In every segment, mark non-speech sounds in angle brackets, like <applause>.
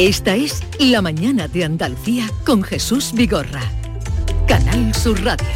Esta es La Mañana de Andalucía con Jesús Vigorra. Canal Sur Radio.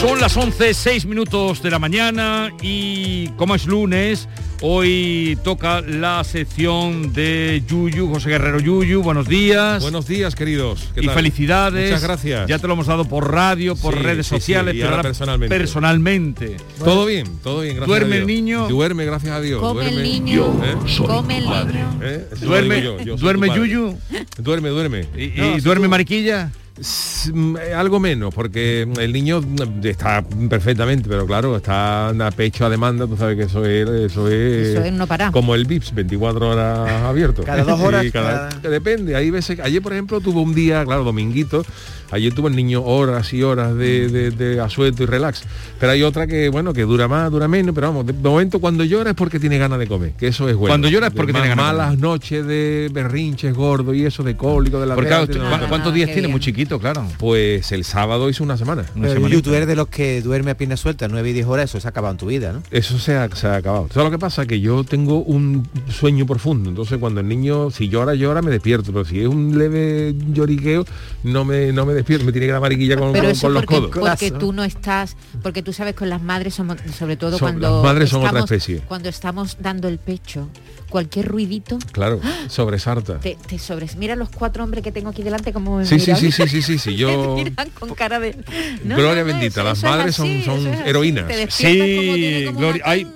Son las 11, 6 minutos de la mañana y como es lunes, hoy toca la sección de Yuyu, José Guerrero Yuyu, buenos días. Buenos días, queridos. ¿Qué y tal? felicidades. Muchas gracias. Ya te lo hemos dado por radio, por Sí, redes sí, sí, sociales, y pero ahora personalmente. personalmente. Todo bien, todo bien, gracias ¿Duerme a el Dios. niño? Duerme, gracias a Dios. Come el duerme. niño, ¿Eh? come el niño. ¿Eh? Eso lo ¿Duerme, digo yo, yo soy duerme. Yuyu? Duerme, duerme. ¿Y, y No, sí, duerme tú- Mariquilla? Eh, Algo menos, porque el niño mm, está perfectamente, pero claro, está a pecho a demanda, tú sabes que eso es, eso es, Eso es no parar. como el VIPS, 24 horas abierto. Cada dos horas, <laughs> Sí, cada- cada- Depende, hay veces, ayer por ejemplo tuvo un día, claro, dominguito, ayer tuvo el niño horas y horas de, de, de asueto y relax, pero hay otra que, bueno, que dura más, dura menos, pero vamos, de momento cuando llora es porque tiene ganas de comer, que eso es bueno. Cuando llora es porque De tiene ganas de Malas noches de berrinches gordo y eso, de cólico, de la Porque claro, mente, ¿cu- no, no, no. ¿cuántos días tiene? bien. Muy chiquito, claro. Pues el sábado hizo una semana. Una Pero tú eres de los que duerme a piernas sueltas, 9 y 10 horas, eso se ha acabado en tu vida, ¿no? Eso se ha, se ha acabado. ¿Sabes lo que pasa? Que yo tengo un sueño profundo. Entonces cuando el niño, si llora, llora, me despierto. Pero si es un leve lloriqueo, no me, no me despierto. Me tiene que dar mariquilla con, Pero con- eso con los porque, codos. porque tú no estás, porque tú sabes con las madres somos, sobre todo Son- cuando las madres son otra estamos, especie. cuando estamos dando el pecho, cualquier ruidito Claro, sobresarta. te, te sobres. Mira los cuatro hombres que tengo aquí delante como me Sí, sí, miran. sí, sí, sí, sí, sí, <laughs> yo... miran con cara de No, Gloria no, no, bendita, eso- las eso madres son- así, son eso es así. heroínas. Te Sí, como tiene como Gloria, una- hay-.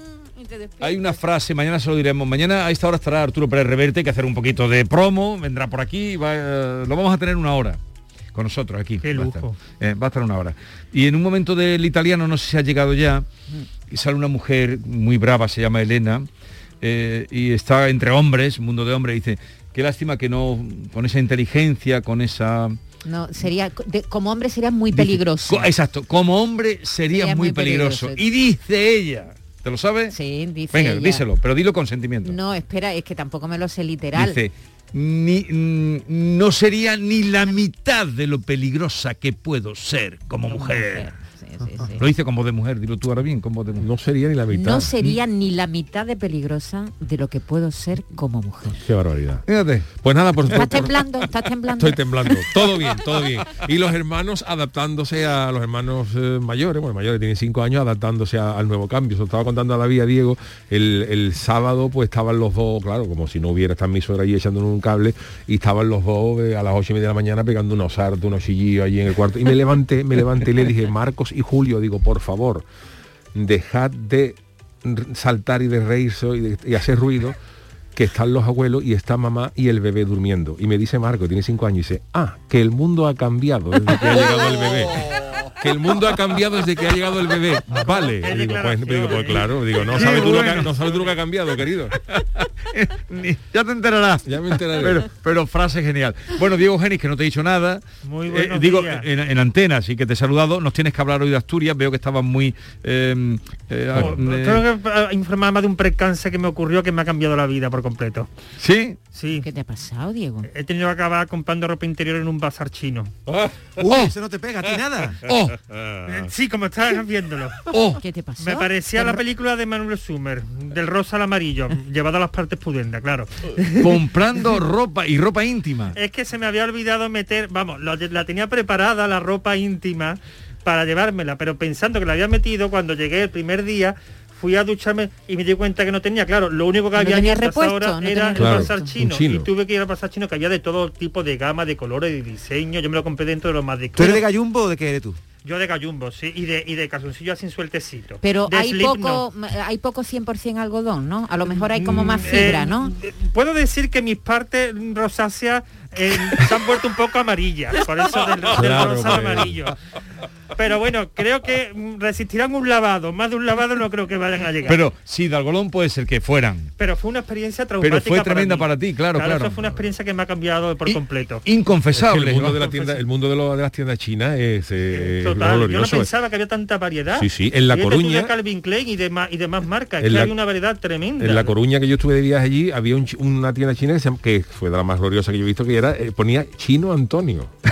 Hay una frase, mañana se lo diremos. Mañana a esta hora estará Arturo Pérez Reverte, que hacer un poquito de promo, vendrá por aquí, va, eh, lo vamos a tener una hora con nosotros aquí. Qué va a estar. lujo. Eh, va a estar una hora. Y en un momento del italiano, no sé si ha llegado ya, y sale una mujer muy brava, se llama Elena, eh, y está entre hombres, mundo de hombres, y dice, qué lástima que no, con esa inteligencia, con esa... No, sería de- como hombre sería muy Dice, peligroso. co- exacto, como hombre sería, Sería muy muy peligroso. peligroso. Y dice ella, ¿te lo sabes? Sí, dice Venga, ella. díselo, pero dilo con sentimiento. No, espera, es que tampoco me lo sé literal. Dice, ni, mm, no sería ni la mitad de lo peligrosa que puedo ser como mujer. Sí, sí, sí. Lo dice con voz de mujer, dilo tú ahora bien, con voz de mujer. No sería ni la mitad. No sería ni la mitad de peligrosa de lo que puedo ser como mujer. Qué barbaridad. Fíjate. Pues nada, por ¿Estás temblando? ¿Estás temblando? Estoy temblando. Todo bien, todo bien. Y los hermanos adaptándose a los hermanos eh, mayores, bueno, mayores tienen cinco años, adaptándose a- al nuevo cambio. Se lo estaba contando a David, a Diego, el, el sábado pues estaban los dos, claro, como si no hubiera estado mi suegra ahí echándonos un cable, y estaban los dos eh, a las ocho y media de la mañana pegando unos sartos, unos chillillos allí en el cuarto. Y me levanté, me levanté y le dije, Marcos y Julio, digo, por favor, dejad de saltar y de reírse y, de- y hacer ruido que están los abuelos y está mamá y el bebé durmiendo. Y me dice Marco, tiene cinco años, y dice, ah, que el mundo ha cambiado desde que ha llegado el bebé. Que el mundo ha cambiado desde que ha llegado el bebé. Vale. Digo, pues, digo, pues claro, digo, no sabes, tú lo que, bueno. no sabes tú lo que ha cambiado, querido. <laughs> Ni- ya te enterarás. Ya me enteraré. Pero, pero frase genial. Bueno, Diego Genis, que no te he dicho nada. Muy Eh, digo, en, en antena, así que te he saludado. Nos tienes que hablar hoy de Asturias. Veo que estabas muy... eh, eh, Oh, eh, Tengo que eh, informar más de un percance que me ocurrió que me ha cambiado la vida por completo. ¿Sí? Sí. ¿Qué te ha pasado, Diego? He tenido que acabar comprando ropa interior en un bazar chino. Uy, eso no te pega a ti nada. <laughs> ¡Oh! Eh, Sí, como estás viéndolo. ¡Oh! ¿Qué te pasó? Me parecía ¿Te la película de Manuel Sumer, del rosa al amarillo, llevado a las partes claro. <laughs> Comprando ropa y ropa íntima. Es que se me había olvidado meter, vamos, la tenía preparada la ropa íntima para llevármela, pero pensando que la había metido cuando llegué el primer día, fui a ducharme y me di cuenta que no tenía, claro, lo único que No había tenía en esa repuesto, hora no era tenía el Claro, un chino, chino. y tuve que ir al bazar chino que había de todo tipo de gama, de colores, de diseño, yo me lo compré dentro de los más ¿Tú eres de gallumbo o de qué eres tú? Yo de gallumbo, sí, y de, y de calzoncillo sin sueltecito. Pero De hay slip, poco, no. hay poco 100% algodón, ¿no? A lo mejor hay como más Mm, fibra, eh, ¿no? eh, Puedo decir que mis partes rosáceas eh, se han vuelto un poco amarillas, por eso del, del Claro, rosa al amarillo. Pero bueno, creo que resistirán un lavado. Más de un lavado no creo que vayan a llegar. Pero sí, de algodón puede ser que fueran. Pero fue una experiencia traumática. Pero fue tremenda mí. para ti, claro, claro. Eso fue una experiencia que me ha cambiado por completo. Inconfesable. el mundo ¿no? de la tienda, el mundo de, lo- de las tiendas chinas es eh, Total, yo no glorioso. pensaba que había tanta variedad. Sí, sí, en La Coruña- Calvin Klein y demás y demás marcas. En que La- hay una variedad tremenda. En La Coruña que yo estuve de viaje allí había un una tienda china que, se que fue de la más gloriosa que yo he visto que era era, eh, ponía Chino Antonio. <laughs>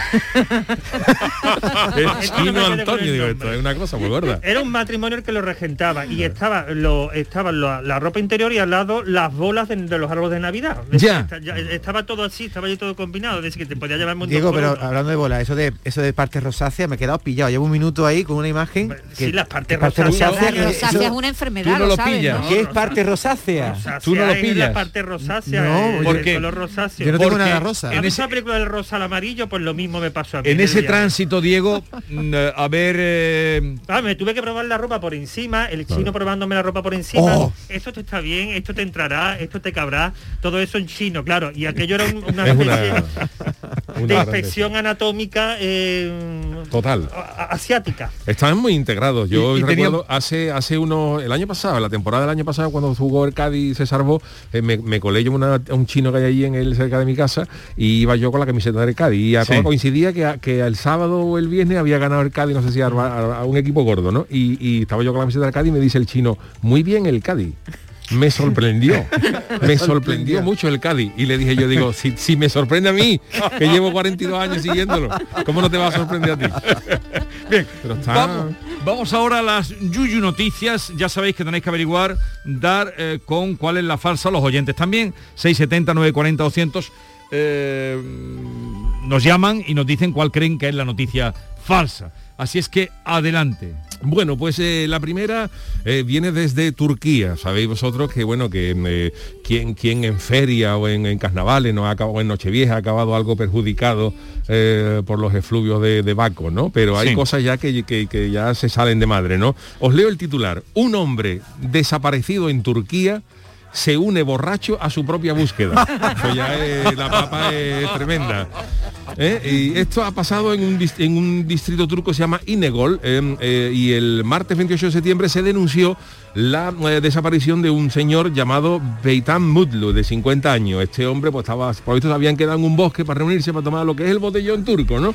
Chino Antonio, digo, esto es una cosa muy gorda. Era un matrimonio el que lo regentaba y estaba lo, estaba lo- la ropa interior y al lado las bolas de, de los árboles de Navidad. Ya. está- estaba todo así, estaba ahí todo combinado, es decir, que te podía llevar montón Diego, pero uno. hablando de bola, eso de eso de partes rosáceas me he quedado pillado. Llevo un minuto ahí con una imagen. Sí, las partes parte rosáceas. rosácea, que es una enfermedad, tú no lo sabes, pillas. ¿no? ¿Qué es parte rosácea? Rosácea Tú no lo es pillas. la parte rosácea, No, el, ¿por el color rosáceo. Yo no tengo Porque nada rosa. ¿Has en la película del rosa al amarillo? Pues lo mismo me pasó a mí. En ese día. tránsito, Diego, <laughs> mm, eh, a ver... eh, Ah, me tuve que probar la ropa por encima, el chino probándome la ropa por encima. Oh. Esto te está bien, esto te entrará, esto te cabrá, todo eso en chino, claro. Y aquello era un- una Es especie una, de una grande- inspección anatómica eh, Total. asiática. Estaban muy integrados. Yo Y- y tenía- recuerdo hace hace unos el año pasado, la temporada del año pasado cuando jugó el Cádiz y se salvó, eh, me, me colé yo una- a un chino que hay allí en el cerca de mi casa y iba yo con la camiseta del Cádiz y acá Sí. coincidía que, que el sábado o el viernes había ganado el Cádiz, no sé si a, a- a un equipo gordo, ¿no? Y, y estaba yo con la camiseta del Cádiz y me dice el chino, muy bien el Cádiz. Me sorprendió, <laughs> me sorprendió mucho el Cádiz. Y le dije yo, digo, si, si me sorprende a mí, que llevo 42 años siguiéndolo, ¿cómo no te va a sorprender a ti? <laughs> Bien, Pero está- vamos, vamos ahora a las Yuyu Noticias. Ya sabéis que tenéis que averiguar, dar eh, con cuál es la falsa, los oyentes también. 670, 940, 200. Eh, nos llaman y nos dicen cuál creen que es la noticia falsa. Así es que adelante. Bueno, pues eh, la primera eh, viene desde Turquía. Sabéis vosotros que bueno que eh, quien, quien en feria o en, en carnavales no ha acabado, o en Nochevieja ha acabado algo perjudicado por los efluvios de, de Baco, ¿no? Pero hay Sí. cosas ya que, que- que ya se salen de madre, ¿no? Os leo el titular. Un hombre desaparecido en Turquía se une borracho a su propia búsqueda. Eso ya la papa es tremenda. ¿Eh? Y esto ha pasado en un, distrito turco que se llama Inegol eh, eh, y el martes 28 de septiembre se denunció la eh, desaparición de un señor llamado Beitan Mutlu, de 50 años. Este hombre pues estaba, por visto habían quedado en un bosque para reunirse para tomar lo que es el botellón turco, ¿no?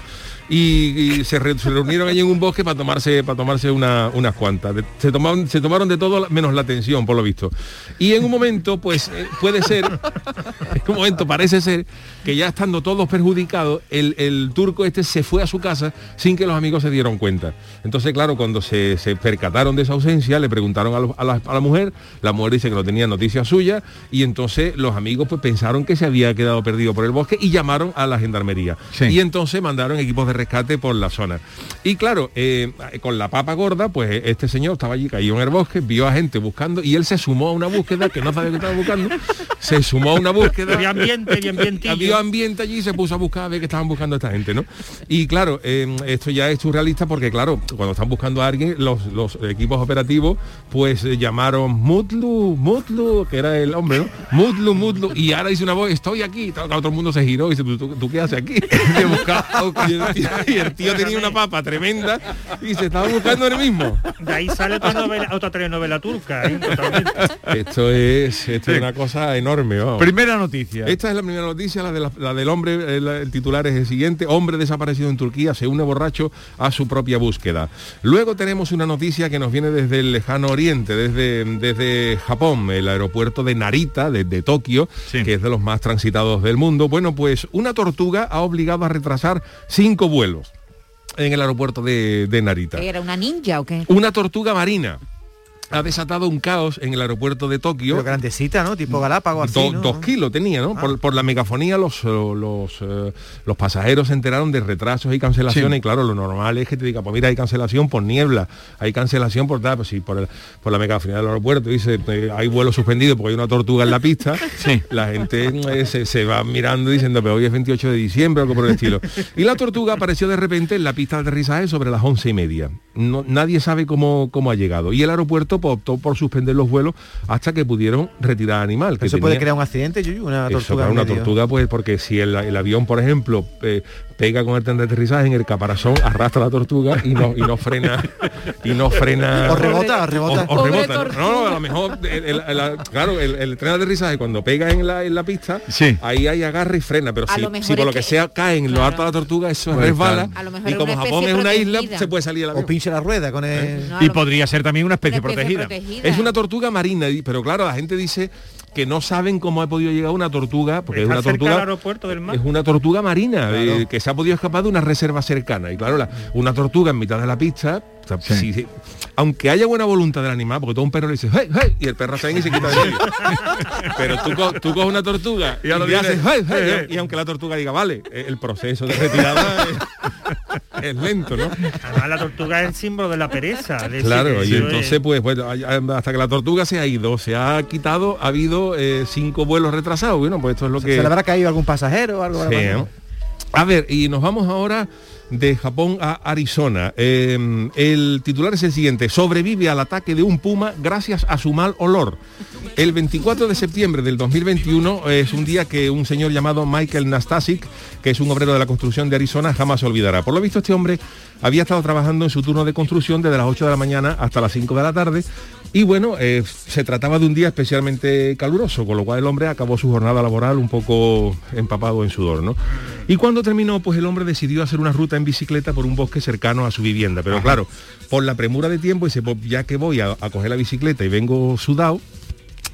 Y, se, re- se reunieron allí en un bosque para tomarse, para tomarse una- unas cuantas. Se, tomaron, se tomaron de todo menos la tensión, por lo visto. Y en un momento, pues eh, puede ser, <laughs> en un momento parece ser que ya estando todos perjudicados, el, el turco este se fue a su casa sin que los amigos se dieron cuenta. Entonces, claro, cuando se, se percataron de esa ausencia, le preguntaron a, los- a la, a la mujer, la mujer dice que no tenía noticia suya, y entonces los amigos pues pensaron que se había quedado perdido por el bosque y llamaron a la gendarmería. Sí. Y entonces mandaron equipos de rescate por la zona. Y claro, eh, con la papa gorda, pues este señor estaba allí, cayó en el bosque, vio a gente buscando y él se sumó a una búsqueda que no sabía que estaba buscando, se sumó a una búsqueda. Había ambiente, había ambientillo. Había ambiente allí y se puso a buscar a ver qué estaban buscando esta gente, ¿no? Y claro, eh, esto ya es surrealista porque, claro, cuando están buscando a alguien, los, los equipos operativos, pues eh, llamaron Mutlu, Mutlu, que era el hombre, ¿no? Mutlu, Mutlu, y ahora dice una voz, estoy aquí. Todo, todo el mundo se giró y dice, ¿tú, tú- tú qué haces aquí? <laughs> Y, el tío, y el tío tenía una papa tremenda y se estaba buscando él mismo. De ahí sale otra, novela, otra telenovela turca, ¿eh? Esto es, esto es una cosa enorme, vamos. Primera noticia. Esta es la primera noticia, la, de la, la del hombre, el, el titular es el siguiente, hombre desaparecido en Turquía se une borracho a su propia búsqueda. Luego tenemos una noticia que nos viene desde el lejano oriente, desde, desde Japón, el aeropuerto de Narita, desde Tokio, Sí. que es de los más transitados del mundo. Bueno, pues una tortuga ha obligado a retrasar cinco vuelos en el aeropuerto de, de Narita. ¿Qué ¿Era una ninja o qué? Una tortuga marina ha desatado un caos en el aeropuerto de Tokio. Pero grandecita, ¿no? Tipo Galápagos así, Do- ¿no? Dos kilos tenía, ¿no? Ah. Por, por la megafonía los, eh, los, eh, los pasajeros se enteraron de retrasos y cancelaciones Sí. y claro, lo normal es que te diga, pues mira, hay cancelación por niebla, hay cancelación por tal, pues sí, por, el- por la megafonía del aeropuerto, dice, eh, hay vuelo suspendido porque hay una tortuga en la pista, <laughs> Sí. la gente eh, se, se va mirando diciendo, pero hoy es 28 de diciembre, algo por el estilo. Y la tortuga apareció de repente en la pista de aterrizaje sobre las once y media. No, nadie sabe cómo, cómo ha llegado. Y el aeropuerto pues, optó por suspender los vuelos hasta que pudieron retirar al animal. que Eso puede crear un accidente, Yuyu, una eso, tortuga. en una medio. tortuga, pues, porque si el, el avión, por ejemplo, eh, pega con el tren de aterrizaje en el caparazón, arrastra la tortuga y no, y no frena, y no frena. O rebota, o rebota. O, o rebota. No, no, a lo mejor, el- el- el- claro, el, el tren de aterrizaje cuando pega en la, en la pista, Sí. ahí hay agarre y frena, pero A si, si por lo que que- sea cae en lo alto de la tortuga, eso Puede resbala. A Y como Japón es una isla, se puede salir el O avión. pinche la rueda con el... No, a y podría ser también una especie, una especie protegida. Es una tortuga marina, pero claro, la gente dice, que no saben cómo ha podido llegar una tortuga, porque Está es una tortuga aeropuerto del mar. es una tortuga marina eh, que se ha podido escapar de una reserva cercana. Y claro, la- una tortuga en mitad de la pista, o sea, aunque haya buena voluntad del animal, porque todo un perro le dice, hey, hey, y el perro se ven y se quita de medio. <laughs> Pero tú, co- tú coges una tortuga y, Y le dice, haces, hey, hey, hey, y aunque la tortuga diga, vale, eh, el proceso de retirada <laughs> es, lento, ¿no? Además, la tortuga es el símbolo de la pereza. de Claro, y entonces es- pues bueno, hasta que la tortuga se ha ido, se ha quitado, ha habido eh, cinco vuelos retrasados. Bueno, pues esto es lo que... ¿Se le habrá caído algún pasajero o algo? Sí. A ver, y nos vamos ahora de Japón a Arizona. Eh, el titular es el siguiente. Sobrevive al ataque de un puma gracias a su mal olor. El 24 de septiembre del 2021 es un día que un señor llamado Michael Nastasic, que es un obrero de la construcción de Arizona, jamás olvidará. Por lo visto este hombre había estado trabajando en su turno de construcción desde las 8 de la mañana hasta las 5 de la tarde y bueno, eh, se trataba de un día especialmente caluroso, con lo cual el hombre acabó su jornada laboral un poco empapado en sudor, ¿no? Y cuando terminó, pues el hombre decidió hacer una ruta en bicicleta por un bosque cercano a su vivienda. Pero claro, por la premura de tiempo, dice, pues ya que voy a, a coger la bicicleta y vengo sudado,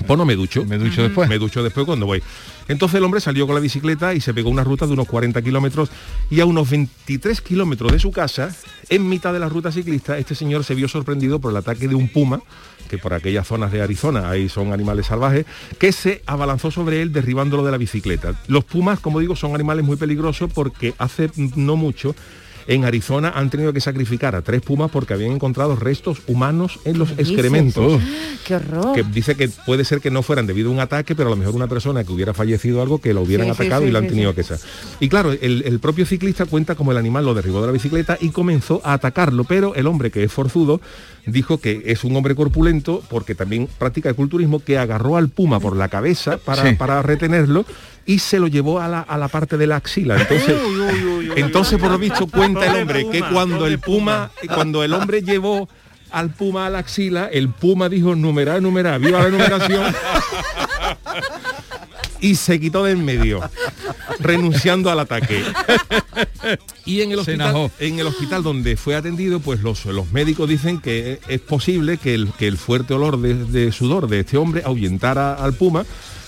pues no me ducho. Me ducho después. Me ducho después cuando voy. Entonces el hombre salió con la bicicleta y se pegó una ruta de unos 40 kilómetros y a unos 23 kilómetros de su casa, en mitad de la ruta ciclista, este señor se vio sorprendido por el ataque de un puma, que por aquellas zonas de Arizona ahí son animales salvajes, que se abalanzó sobre él derribándolo de la bicicleta. Los pumas, como digo, son animales muy peligrosos porque hace no mucho en Arizona han tenido que sacrificar a tres pumas porque habían encontrado restos humanos en los excrementos <gasps> Qué horror. que dice que puede ser que no fueran debido a un ataque, pero a lo mejor una persona que hubiera fallecido algo que lo hubieran Sí, atacado sí, y lo han tenido sí. que ser. Y claro, el, el propio ciclista cuenta como el animal lo derribó de la bicicleta y comenzó a atacarlo, pero el hombre que es forzudo dijo que es un hombre corpulento porque también practica el culturismo que agarró al puma por la cabeza para, Sí. para retenerlo y se lo llevó a la, a la parte de la axila. Entonces, Uy, uy, uy, uy, entonces por lo visto cuenta el hombre que cuando el puma, <laughs> cuando el hombre llevó al puma a la axila, el puma dijo numerar, numerar, viva la numeración. y se quitó de en medio, renunciando al ataque. Y en el hospital, en el hospital donde fue atendido, pues los, los médicos dicen que es posible que el, que el fuerte olor de, de sudor de este hombre ahuyentara al puma,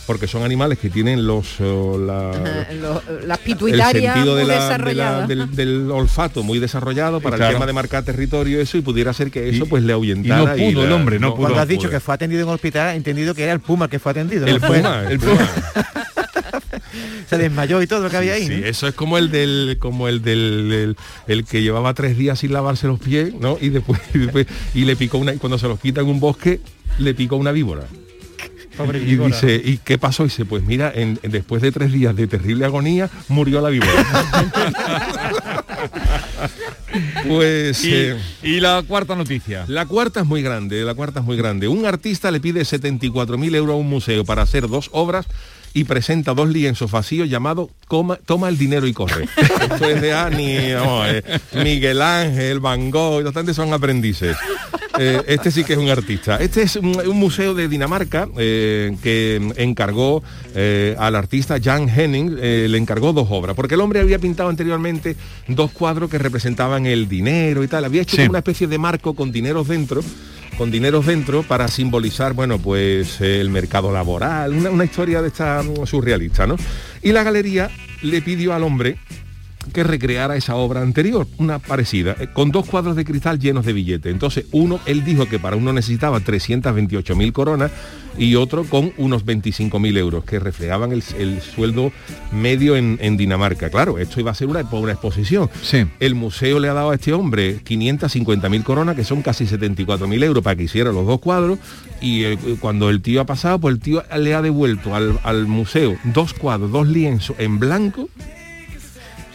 porque son animales que tienen los oh, la- Ajá, lo- las el pituitarias sentido de muy la- de la- desarrolladas. del, del olfato muy desarrollado para Claro. el tema de marcar territorio eso y pudiera ser que eso Y- pues le y ahuyentara no pudo la- el hombre, no pudo. Cuando has dicho pudo. que fue atendido en un hospital, he entendido que era el puma que fue atendido. el no puma, el el puma. <laughs> Se desmayó y todo lo que había ahí. Sí, ¿no? eso es como el del como el del el, el que llevaba tres días sin lavarse los pies, ¿no? Y después, <laughs> y después- y le picó una y cuando se los quita en un bosque le picó una víbora. Pobre Y dice, ¿y qué pasó? Y dice, pues mira, en- en- después de tres días de terrible agonía, murió la víbora. <laughs> pues Y, eh, y la cuarta noticia. la cuarta es muy grande, la cuarta es muy grande. Un artista le pide 74.000 euros a un museo para hacer dos obras y presenta dos lienzos vacíos llamados Coma- Toma el dinero y corre. <laughs> Esto es de Ani, eh, Miguel Ángel, Van Gogh, bastante son aprendices. Eh, este sí que es un artista. Este es un, un museo de Dinamarca eh, que encargó eh, al artista Jan Henning, le encargó dos obras, porque el hombre había pintado anteriormente dos cuadros que representaban el dinero y tal. Había hecho Sí. como una especie de marco con dineros dentro con dineros dentro para simbolizar, bueno, pues el mercado laboral, una, una historia de esta mm, surrealista, ¿no? Y la galería le pidió al hombre que recreara esa obra anterior, una parecida, eh, con dos cuadros de cristal llenos de billetes. Entonces, uno, él dijo que para uno necesitaba 328.000 coronas y otro con unos 25.000 euros, que reflejaban el, el sueldo medio en, en Dinamarca. Claro, esto iba a ser una, una exposición. Sí. El museo le ha dado a este hombre 550.000 coronas, que son casi 74.000 euros, para que hiciera los dos cuadros. Y eh, cuando el tío ha pasado, pues el tío le ha devuelto al, al museo dos cuadros, dos lienzos en blanco,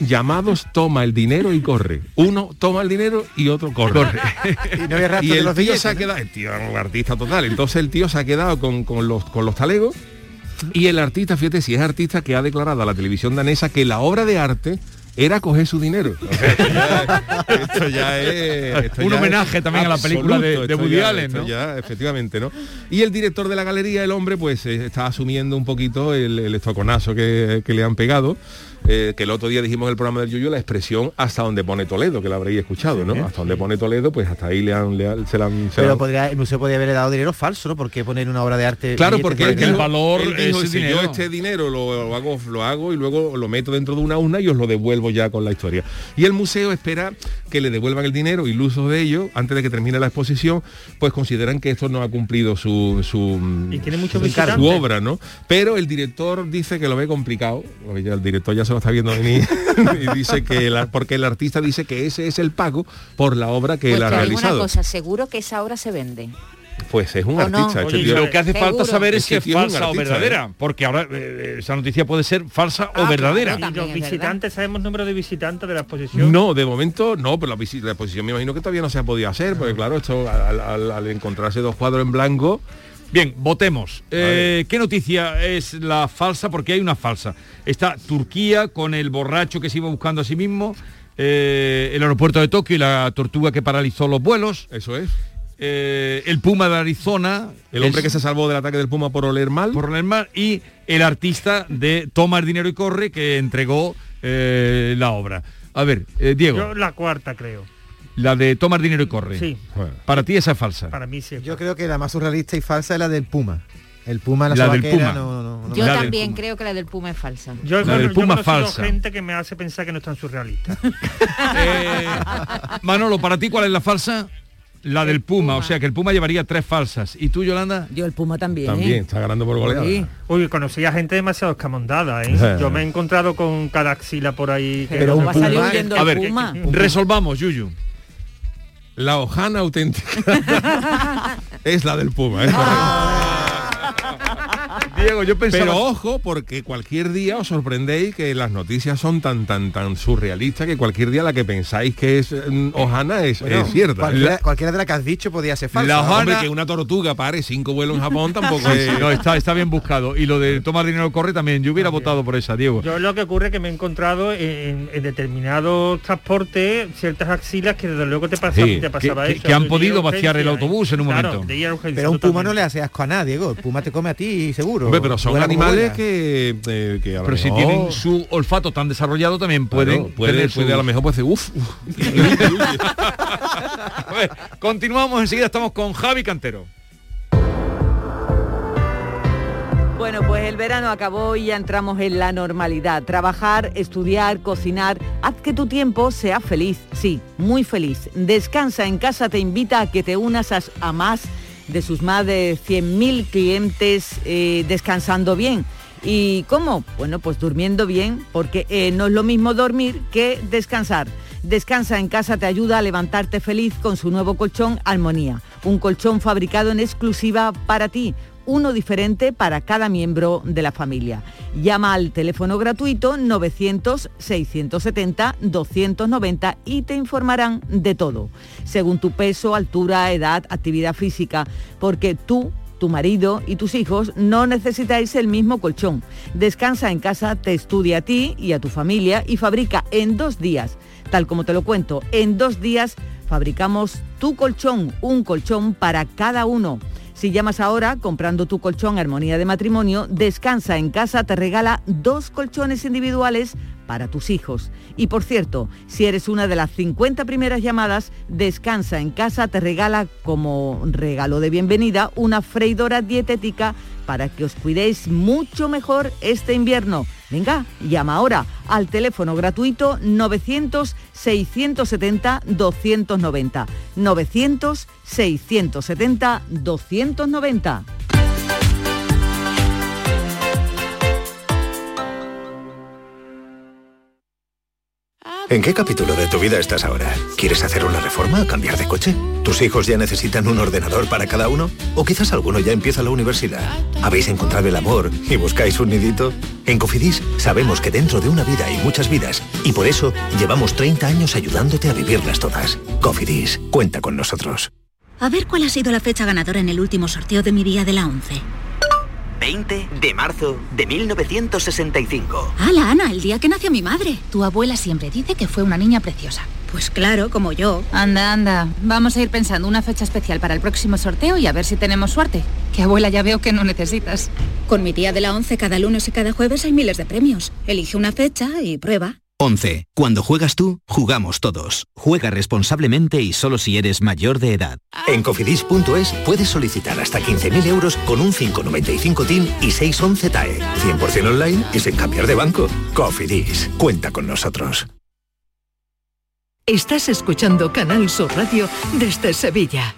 llamados Toma el dinero y corre. Uno toma el dinero y otro corre. <laughs> Y no había rastro y de el los tío billetes, se ha quedado, el tío un artista total, entonces el tío se ha quedado con, con los, con los talegos y el artista, fíjate, si es artista que ha declarado a la televisión danesa que la obra de arte era coger su dinero. O sea, esto, ya, esto ya es... esto Un ya homenaje es también a la película de- de Woody ya- Allen, ¿no? ya, efectivamente, ¿no? Y el director de la galería, el hombre, pues eh, está asumiendo un poquito el, el estoconazo que, que le han pegado. Eh, que el otro día dijimos en el programa del Yuyo la expresión hasta donde pone Toledo, que la habréis escuchado, ¿no? Hasta donde pone Toledo, pues hasta ahí le han, le han- se la han... se la Pero han- podría, el museo podría haberle dado dinero falso, ¿no? Porque poner una obra de arte. Claro, billetes porque el valor él dijo, si dinero. yo este dinero lo, lo hago, lo hago y luego lo meto dentro de una urna y os lo devuelvo ya con la historia. Y el museo espera que le devuelvan el dinero y el uso de ello antes de que termine la exposición, pues consideran que esto no ha cumplido su, su, Y tiene muchos su, visitantes. su obra, ¿no? Pero el director dice que lo ve complicado, el director ya se lo está viendo venir, <laughs> y dice que la- porque el artista dice que ese es el pago por la obra que Pues él ha una cosa, seguro que esa obra se vende. Pues es un ¿O no? artista. este Oye, tío- Lo que hace falta saber es Ese si es falsa o artista, verdadera, porque ahora eh, esa noticia puede ser falsa Ah, o verdadera. claro, Y los es verdad. visitantes, ¿sabemos número de visitantes de la exposición? No, de momento no, pero la, la exposición me imagino que todavía no se ha podido hacer, porque claro, esto al, al- al encontrarse dos cuadros en blanco, Bien, votemos. Eh, ¿Qué noticia es la falsa? Porque hay una falsa. Está Turquía con el borracho que se iba buscando a sí mismo, eh, el aeropuerto de Tokio y la tortuga que paralizó los vuelos, eso es. eh, el puma de Arizona, El hombre es- que se salvó del ataque del Puma por oler mal. por el mar y el artista de Toma el dinero y corre que entregó eh, la obra. A ver, eh, Diego, Yo la cuarta creo. La de Toma el dinero y corre. Sí, Bueno, Para ti esa es falsa. para mí sí. es Yo creo que la más surrealista y falsa es la del Puma. El Puma, la, La del Puma. no, no, no. Yo también Puma. creo que la del Puma es falsa. Yo, La bueno, del yo Puma he conocido falsa. gente que me hace pensar que no es tan surrealista. <laughs> Eh, Manolo, para ti cuál es la falsa? La del Puma, Puma. o sea que el Puma llevaría tres falsas. ¿Y tú, Yolanda? Yo el Puma también. también está ganando por goleada. Sí. Uy, conocí a gente demasiado escamondada, ¿eh? Sí. Yo me he encontrado con cada axila por ahí. que Pero no un va a me- salir Puma, a el ver, Puma. Resolvamos, Yuyu. La hojana auténtica. <laughs> Es la del Puma. Diego, yo pensaba... Pero ojo, porque cualquier día os sorprendéis que las noticias son tan tan tan surrealistas que cualquier día la que pensáis que es mm, hojana es, Bueno, es cierta. Cualquiera, cualquiera de las que has dicho podía ser falsa. La Hombre, que una tortuga pare cinco vuelos en <laughs> Japón tampoco es... no, está, está bien buscado. Y lo de tomar dinero corre también. Yo hubiera votado por esa, Diego. Yo lo que ocurre es que me he encontrado en, en determinados transportes ciertas axilas que desde luego te, pasa, Sí, te pasaba que- eso. que han podido vaciar el autobús en un Claro, momento. Pero a un Puma no le hace asco a nadie, Diego. El Puma te come a ti, seguro. Hombre, pero son animales que, eh, que a lo Pero si tienen su olfato tan desarrollado también pueden Claro, puede, tener puede su- a lo mejor puede decir, uff, A <laughs> ver, continuamos enseguida, estamos con Javi Cantero. Bueno, pues el verano acabó y ya entramos en la normalidad. Trabajar, estudiar, cocinar. Haz que tu tiempo sea feliz. Sí, muy feliz. Descansa en casa te invita a que te unas a, a más de sus más de 100.000 clientes eh, descansando bien. ¿Y cómo? Bueno, pues durmiendo bien, porque eh, no es lo mismo dormir que descansar. Descansa en casa te ayuda a levantarte feliz con su nuevo colchón Armonía, un colchón fabricado en exclusiva para ti, uno diferente para cada miembro de la familia. Llama al teléfono gratuito 900-670-290 y te informarán de todo, según tu peso, altura, edad, actividad física, porque tú tu marido y tus hijos no necesitáis el mismo colchón. Descansa en casa, te estudia a ti y a tu familia y fabrica en dos días, tal como te lo cuento, en dos días fabricamos tu colchón, un colchón para cada uno. Si llamas ahora comprando tu colchón Armonía de Matrimonio, Descansa en casa te regala dos colchones individuales para tus hijos. Y por cierto, si eres una de las 50 primeras llamadas, Descansa en casa te regala como regalo de bienvenida una freidora dietética para que os cuidéis mucho mejor este invierno. Venga, llama ahora al teléfono gratuito 900-670-290. 900-670-290. ¿En qué capítulo de tu vida estás ahora? ¿Quieres hacer una reforma? ¿Cambiar de coche? ¿Tus hijos ya necesitan un ordenador para cada uno? ¿O quizás alguno ya empieza la universidad? ¿Habéis encontrado el amor y buscáis un nidito? En Cofidis sabemos que dentro de una vida hay muchas vidas y por eso llevamos 30 años ayudándote a vivirlas todas. Cofidis, cuenta con nosotros. A ver cuál ha sido la fecha ganadora en el último sorteo de mi día de la 11. 20 de marzo de 1965. ¡Hala, Ana! El día que nació mi madre. Tu abuela siempre dice que fue una niña preciosa. Pues claro, como yo. Anda, anda. Vamos a ir pensando una fecha especial para el próximo sorteo y a ver si tenemos suerte. Que abuela ya veo que no necesitas. Con mi tía de la 11 cada lunes y cada jueves hay miles de premios. Elige una fecha y prueba. 11. Cuando juegas tú, jugamos todos. Juega responsablemente y solo si eres mayor de edad. En cofidis.es puedes solicitar hasta 15.000 euros con un 595 TIN y 611 TAE. 100% online y sin cambiar de banco. Cofidis, cuenta con nosotros. Estás escuchando Canal Sur Radio desde Sevilla.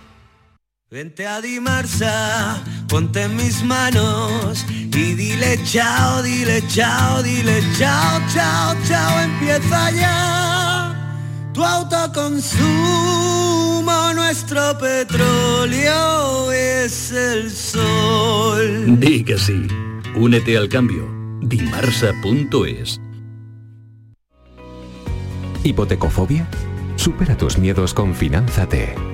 Vente a Dimarsa, ponte en mis manos y dile chao, dile chao, dile chao, chao, chao, empieza ya tu autoconsumo, nuestro petróleo es el sol. Di que sí. Únete al cambio. Dimarsa.es ¿Hipotecofobia? Supera tus miedos con Finanzate.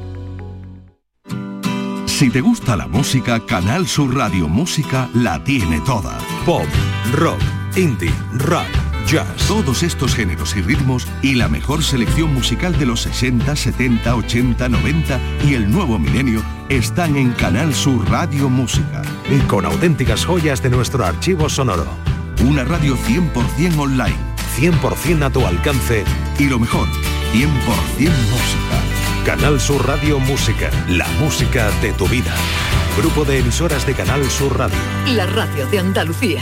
Si te gusta la música, Canal Sur Radio Música la tiene toda. Pop, rock, indie, rap, jazz. Todos estos géneros y ritmos y la mejor selección musical de los 60, 70, 80, 90 y el nuevo milenio están en Canal Sur Radio Música. Y con auténticas joyas de nuestro archivo sonoro. Una radio 100% online. 100% a tu alcance. Y lo mejor, 100% música. Canal Sur Radio Música, la música de tu vida. Grupo de emisoras de Canal Sur Radio. La radio de Andalucía.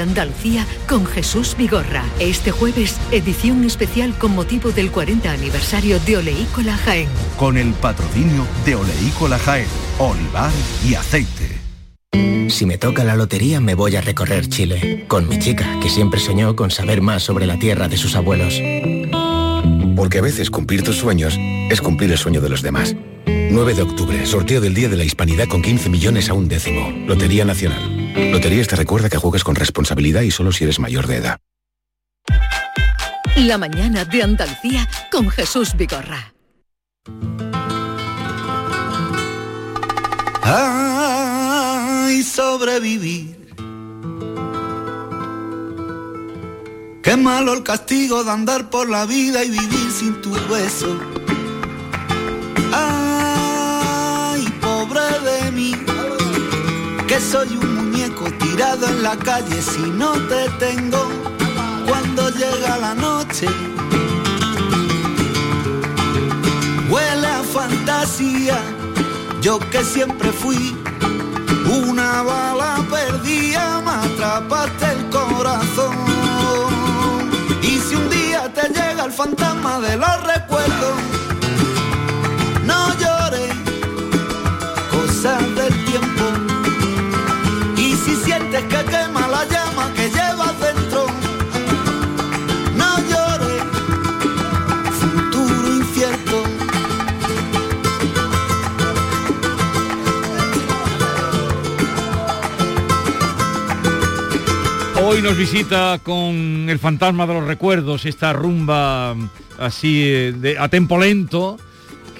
Andalucía con Jesús Vigorra. Este jueves, edición especial con motivo del 40 aniversario de Oleícola Jaén. Con el patrocinio de Oleícola Jaén, olivar y aceite. Si me toca la lotería me voy a recorrer Chile, con mi chica, que siempre soñó con saber más sobre la tierra de sus abuelos. Porque a veces cumplir tus sueños es cumplir el sueño de los demás. 9 de octubre, sorteo del Día de la Hispanidad con 15 millones a un décimo. Lotería Nacional. Loterías te recuerda que juegues con responsabilidad y solo si eres mayor de edad. La mañana de Andalucía con Jesús Vigorra. Ay, sobrevivir. Qué malo el castigo de andar por la vida y vivir sin tu beso. Ay, pobre de mí, que soy un muñeco tirado en la calle si no te tengo cuando llega la noche. Huele a fantasía, yo que siempre fui una bala perdida, me atrapaste el corazón. Y si un día te llega el fantasma de los recuerdos, que llevas dentro, no llores, futuro incierto. Hoy nos visita con el fantasma de los recuerdos, esta rumba mm, así eh, de, a tempo lento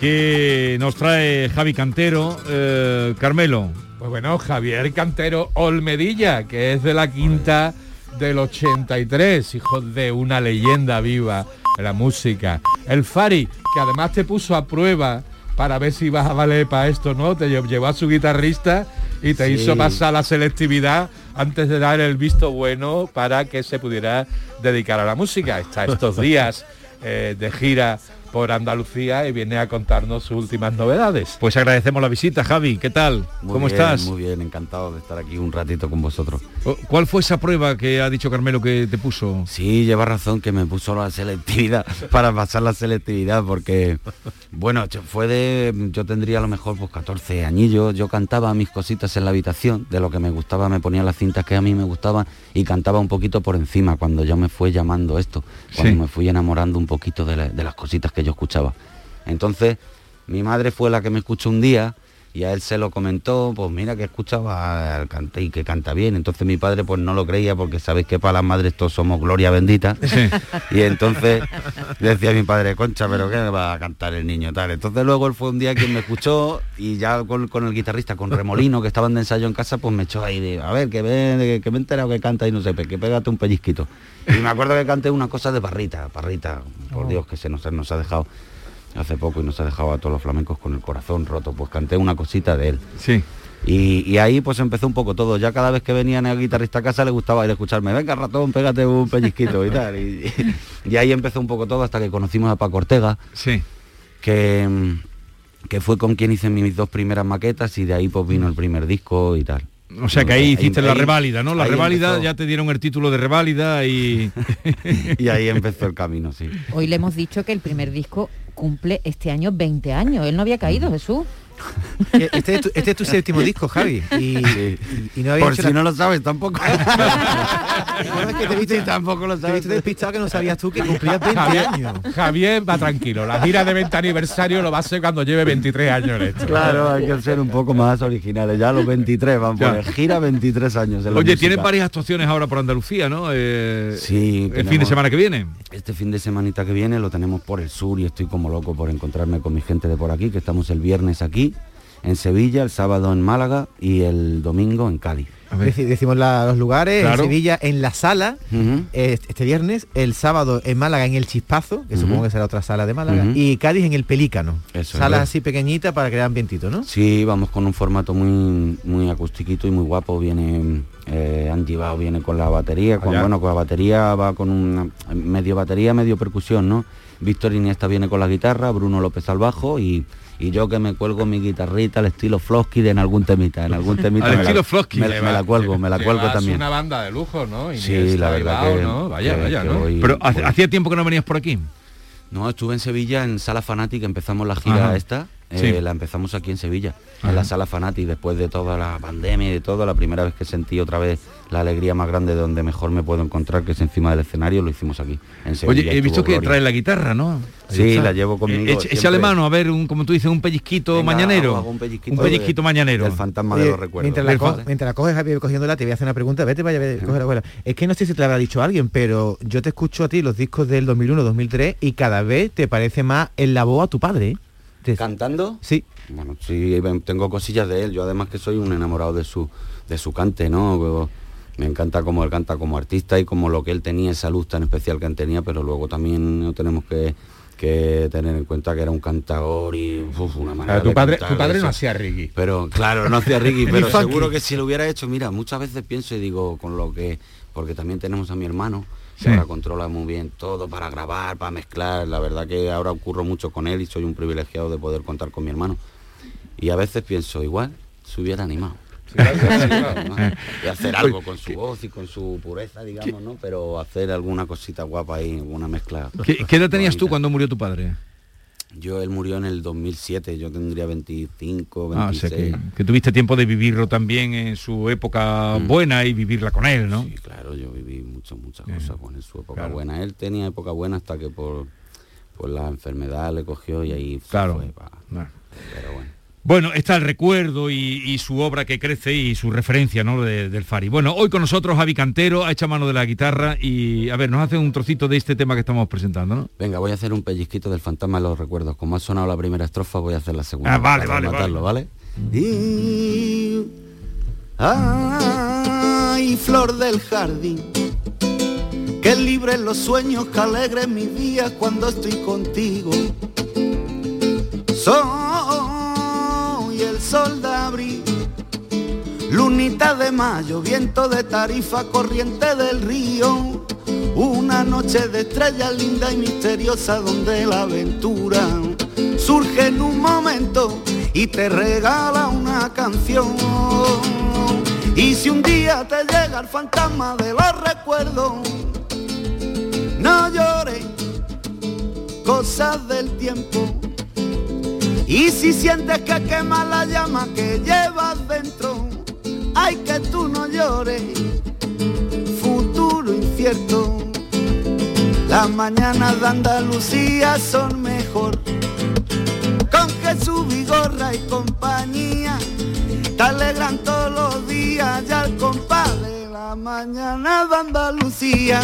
que nos trae Javi Cantero. Eh, Carmelo. Pues bueno, Javier Cantero Olmedilla, que es de la quinta del 83, hijo de una leyenda viva de la música. El Fari, que además te puso a prueba para ver si ibas a valer para esto, ¿no? Te lle- llevó a su guitarrista y te Sí. hizo pasar la selectividad antes de dar el visto bueno para que se pudiera dedicar a la música. Está estos <laughs> días eh, de gira por Andalucía y viene a contarnos sus últimas novedades. Pues agradecemos la visita, Javi. ¿Qué tal? Muy ¿Cómo bien, estás? Muy bien, encantado de estar aquí un ratito con vosotros. O- ¿Cuál fue esa prueba que ha dicho Carmelo que te puso? Sí, lleva razón que me puso la selectividad <laughs> para pasar la selectividad porque, bueno, fue de, yo tendría a lo mejor pues 14 añillos, yo cantaba mis cositas en la habitación, de lo que me gustaba, me ponía las cintas que a mí me gustaban y cantaba un poquito por encima cuando yo me fue llamando esto, cuando Sí. me fui enamorando un poquito de, la- de las cositas que yo escuchaba. Entonces, mi madre fue la que me escuchó un día y a él se lo comentó, pues mira que escuchaba al cante y que canta bien. Entonces mi padre pues no lo creía porque sabéis que para las madres todos somos gloria bendita. <laughs> Y entonces decía mi padre, concha, pero ¿qué va a cantar el niño tal? Entonces luego él fue un día quien me escuchó y ya con, con el guitarrista, con Remolino, que estaban de ensayo en casa, pues me echó ahí de, a ver, que me, que me he enterado que canta y no sé, que pégate un pellizquito. Y me acuerdo que canté una cosa de parrita, parrita, por Dios, que se nos, nos ha dejado hace poco y nos ha dejado a todos los flamencos con el corazón roto, pues canté una cosita de él. Sí. Y, y ahí pues empezó un poco todo. Ya cada vez que venían el guitarrista a casa le gustaba ir a escucharme, venga ratón, pégate un pellizquito y tal. Y, y ahí empezó un poco todo hasta que conocimos a Paco Ortega. Sí. Que, que fue con quien hice mis dos primeras maquetas y de ahí pues vino el primer disco y tal. O sea que ahí hiciste la reválida, ¿no? La reválida, empezó. ya te dieron el título de reválida y... <laughs> y ahí empezó el camino, sí. Hoy le hemos dicho que el primer disco cumple este año 20 años. Él no había caído, Jesús. Este es tu, este es tu séptimo disco, Javi. Y, y- y no había Por hecho si la- no lo sabes tampoco. <laughs> No, es que te he visto, tampoco lo te he visto despistado que no sabías tú que cumplías 20 Javier, años. Javier va tranquilo, la gira de 20 aniversario lo va a hacer cuando lleve 23 años en esto. Claro, hay que ser un poco más originales. Ya los 23 van a poner gira 23 años. en la Oye, música. tienes varias actuaciones ahora por Andalucía, ¿no? Eh, Sí. El fin de semana que viene. Este fin de semanita que viene lo tenemos por el sur y estoy como loco por encontrarme con mi gente de por aquí, que estamos el viernes aquí, en Sevilla, el sábado en Málaga y el domingo en Cádiz. Deci- Decimos la- los lugares, Claro. en Sevilla, en la sala, eh, este viernes, el sábado en Málaga en el Chispazo, que supongo que será otra sala de Málaga, y Cádiz en el Pelícano. Eso es. Salas así pequeñitas para crear ambientito, ¿no? Sí, vamos con un formato muy muy acustiquito y muy guapo. Viene eh, Angie Bao viene con la batería, con, Allá. bueno, con la batería va con una medio batería, medio percusión, ¿no? Víctor Iniesta viene con la guitarra, Bruno López al bajo y, y yo que me cuelgo mi guitarrita al estilo Flosky de en algún temita, en algún temita. <laughs> Al la- estilo Flosky. Me, me la cuelgo, me la cuelgo también. una banda de lujo, ¿no? Sí, la verdad que- ¿no? Vaya, que- vaya, que ¿no? voy- Pero voy- hacía tiempo que no venías por aquí. No, estuve en Sevilla en Sala Fanatic, empezamos la gira Ajá. esta, Sí. eh, la empezamos aquí en Sevilla, Ajá. en la Sala Fanatic, después de toda la pandemia y de todo, la primera vez que sentí otra vez la alegría más grande de donde mejor me puedo encontrar, que es encima del escenario, lo hicimos aquí, en Sevilla. Oye, he visto que Gloria. trae la guitarra, ¿no? Sí, la llevo conmigo Eh. Échale mano, a ver, un, como tú dices, un pellizquito Venga, mañanero. hago- un pellizquito un pellizquito de- mañanero. del fantasma Oye, de los recuerdos. Mientras la, co- mientras la coges, Javi, cogiéndola, te voy a hacer una pregunta. Vete, vaya, vete, coge la abuela. Es que no sé si te lo habrá dicho alguien, pero yo te escucho a ti los discos del 2001, 2003 y cada vez te parece más el la voz a tu padre. ¿Cantando? Sí. Bueno, sí, tengo cosillas de él. Yo además que soy un enamorado de su, de su cante, ¿no? Me encanta cómo él canta como artista y como lo que él tenía, esa luz tan especial que él tenía, pero luego también no tenemos que, que tener en cuenta que era un cantador y uf, una manera tu de padre, tu padre no hacía reggae. Pero claro, no hacía <laughs> Ni pero seguro que si lo hubiera hecho, mira, muchas veces pienso y digo con lo que, porque también tenemos a mi hermano, que ahora controla muy bien todo para grabar, para mezclar, la verdad que ahora ocurro mucho con él y soy un privilegiado de poder contar con mi hermano. Y a veces pienso, igual, se hubiera animado. <laughs> Y hacer algo con su voz y con su pureza, digamos, ¿no? Pero hacer alguna cosita guapa ahí, alguna mezcla. ¿Qué, qué edad tenías tú cuando murió tu padre? Yo, él murió en el 2007, yo tendría 25, Ah, o 26. sea, que, que tuviste tiempo de vivirlo también en su época buena y vivirla con él, ¿no? Mm. Sí, claro, yo viví muchas, muchas cosas con él, su época buena. Él tenía época buena hasta que por, por la enfermedad le cogió y ahí Claro. fue, pa. Pero bueno. Bueno, está el recuerdo y, y su obra que crece y su referencia ¿no? de- del Fari. Bueno, hoy con nosotros Javi Cantero ha hecho mano de la guitarra y, a ver, nos hace un trocito de este tema que estamos presentando, ¿no? Venga, voy a hacer un pellizquito del fantasma de los recuerdos. Como ha sonado la primera estrofa, voy a hacer la segunda. Ah, vale, para vale, rematarlo, ¿vale? Y... Ay, flor del jardín, que libre los sueños, que alegre mis días cuando estoy contigo. El sol de abril, Lunita de mayo, viento de tarifa, corriente del río. Una noche de estrella linda y misteriosa donde la aventura surge en un momento y te regala una canción. Y si un día te llega el fantasma de los recuerdos, no llores, cosas del tiempo. Y si sientes que quema la llama que llevas dentro, ay que tú no llores, futuro incierto. Las mañanas de Andalucía son mejor, con Jesús Vigorra y compañía, te alegran todos los días ya al compadre. La mañana de Andalucía,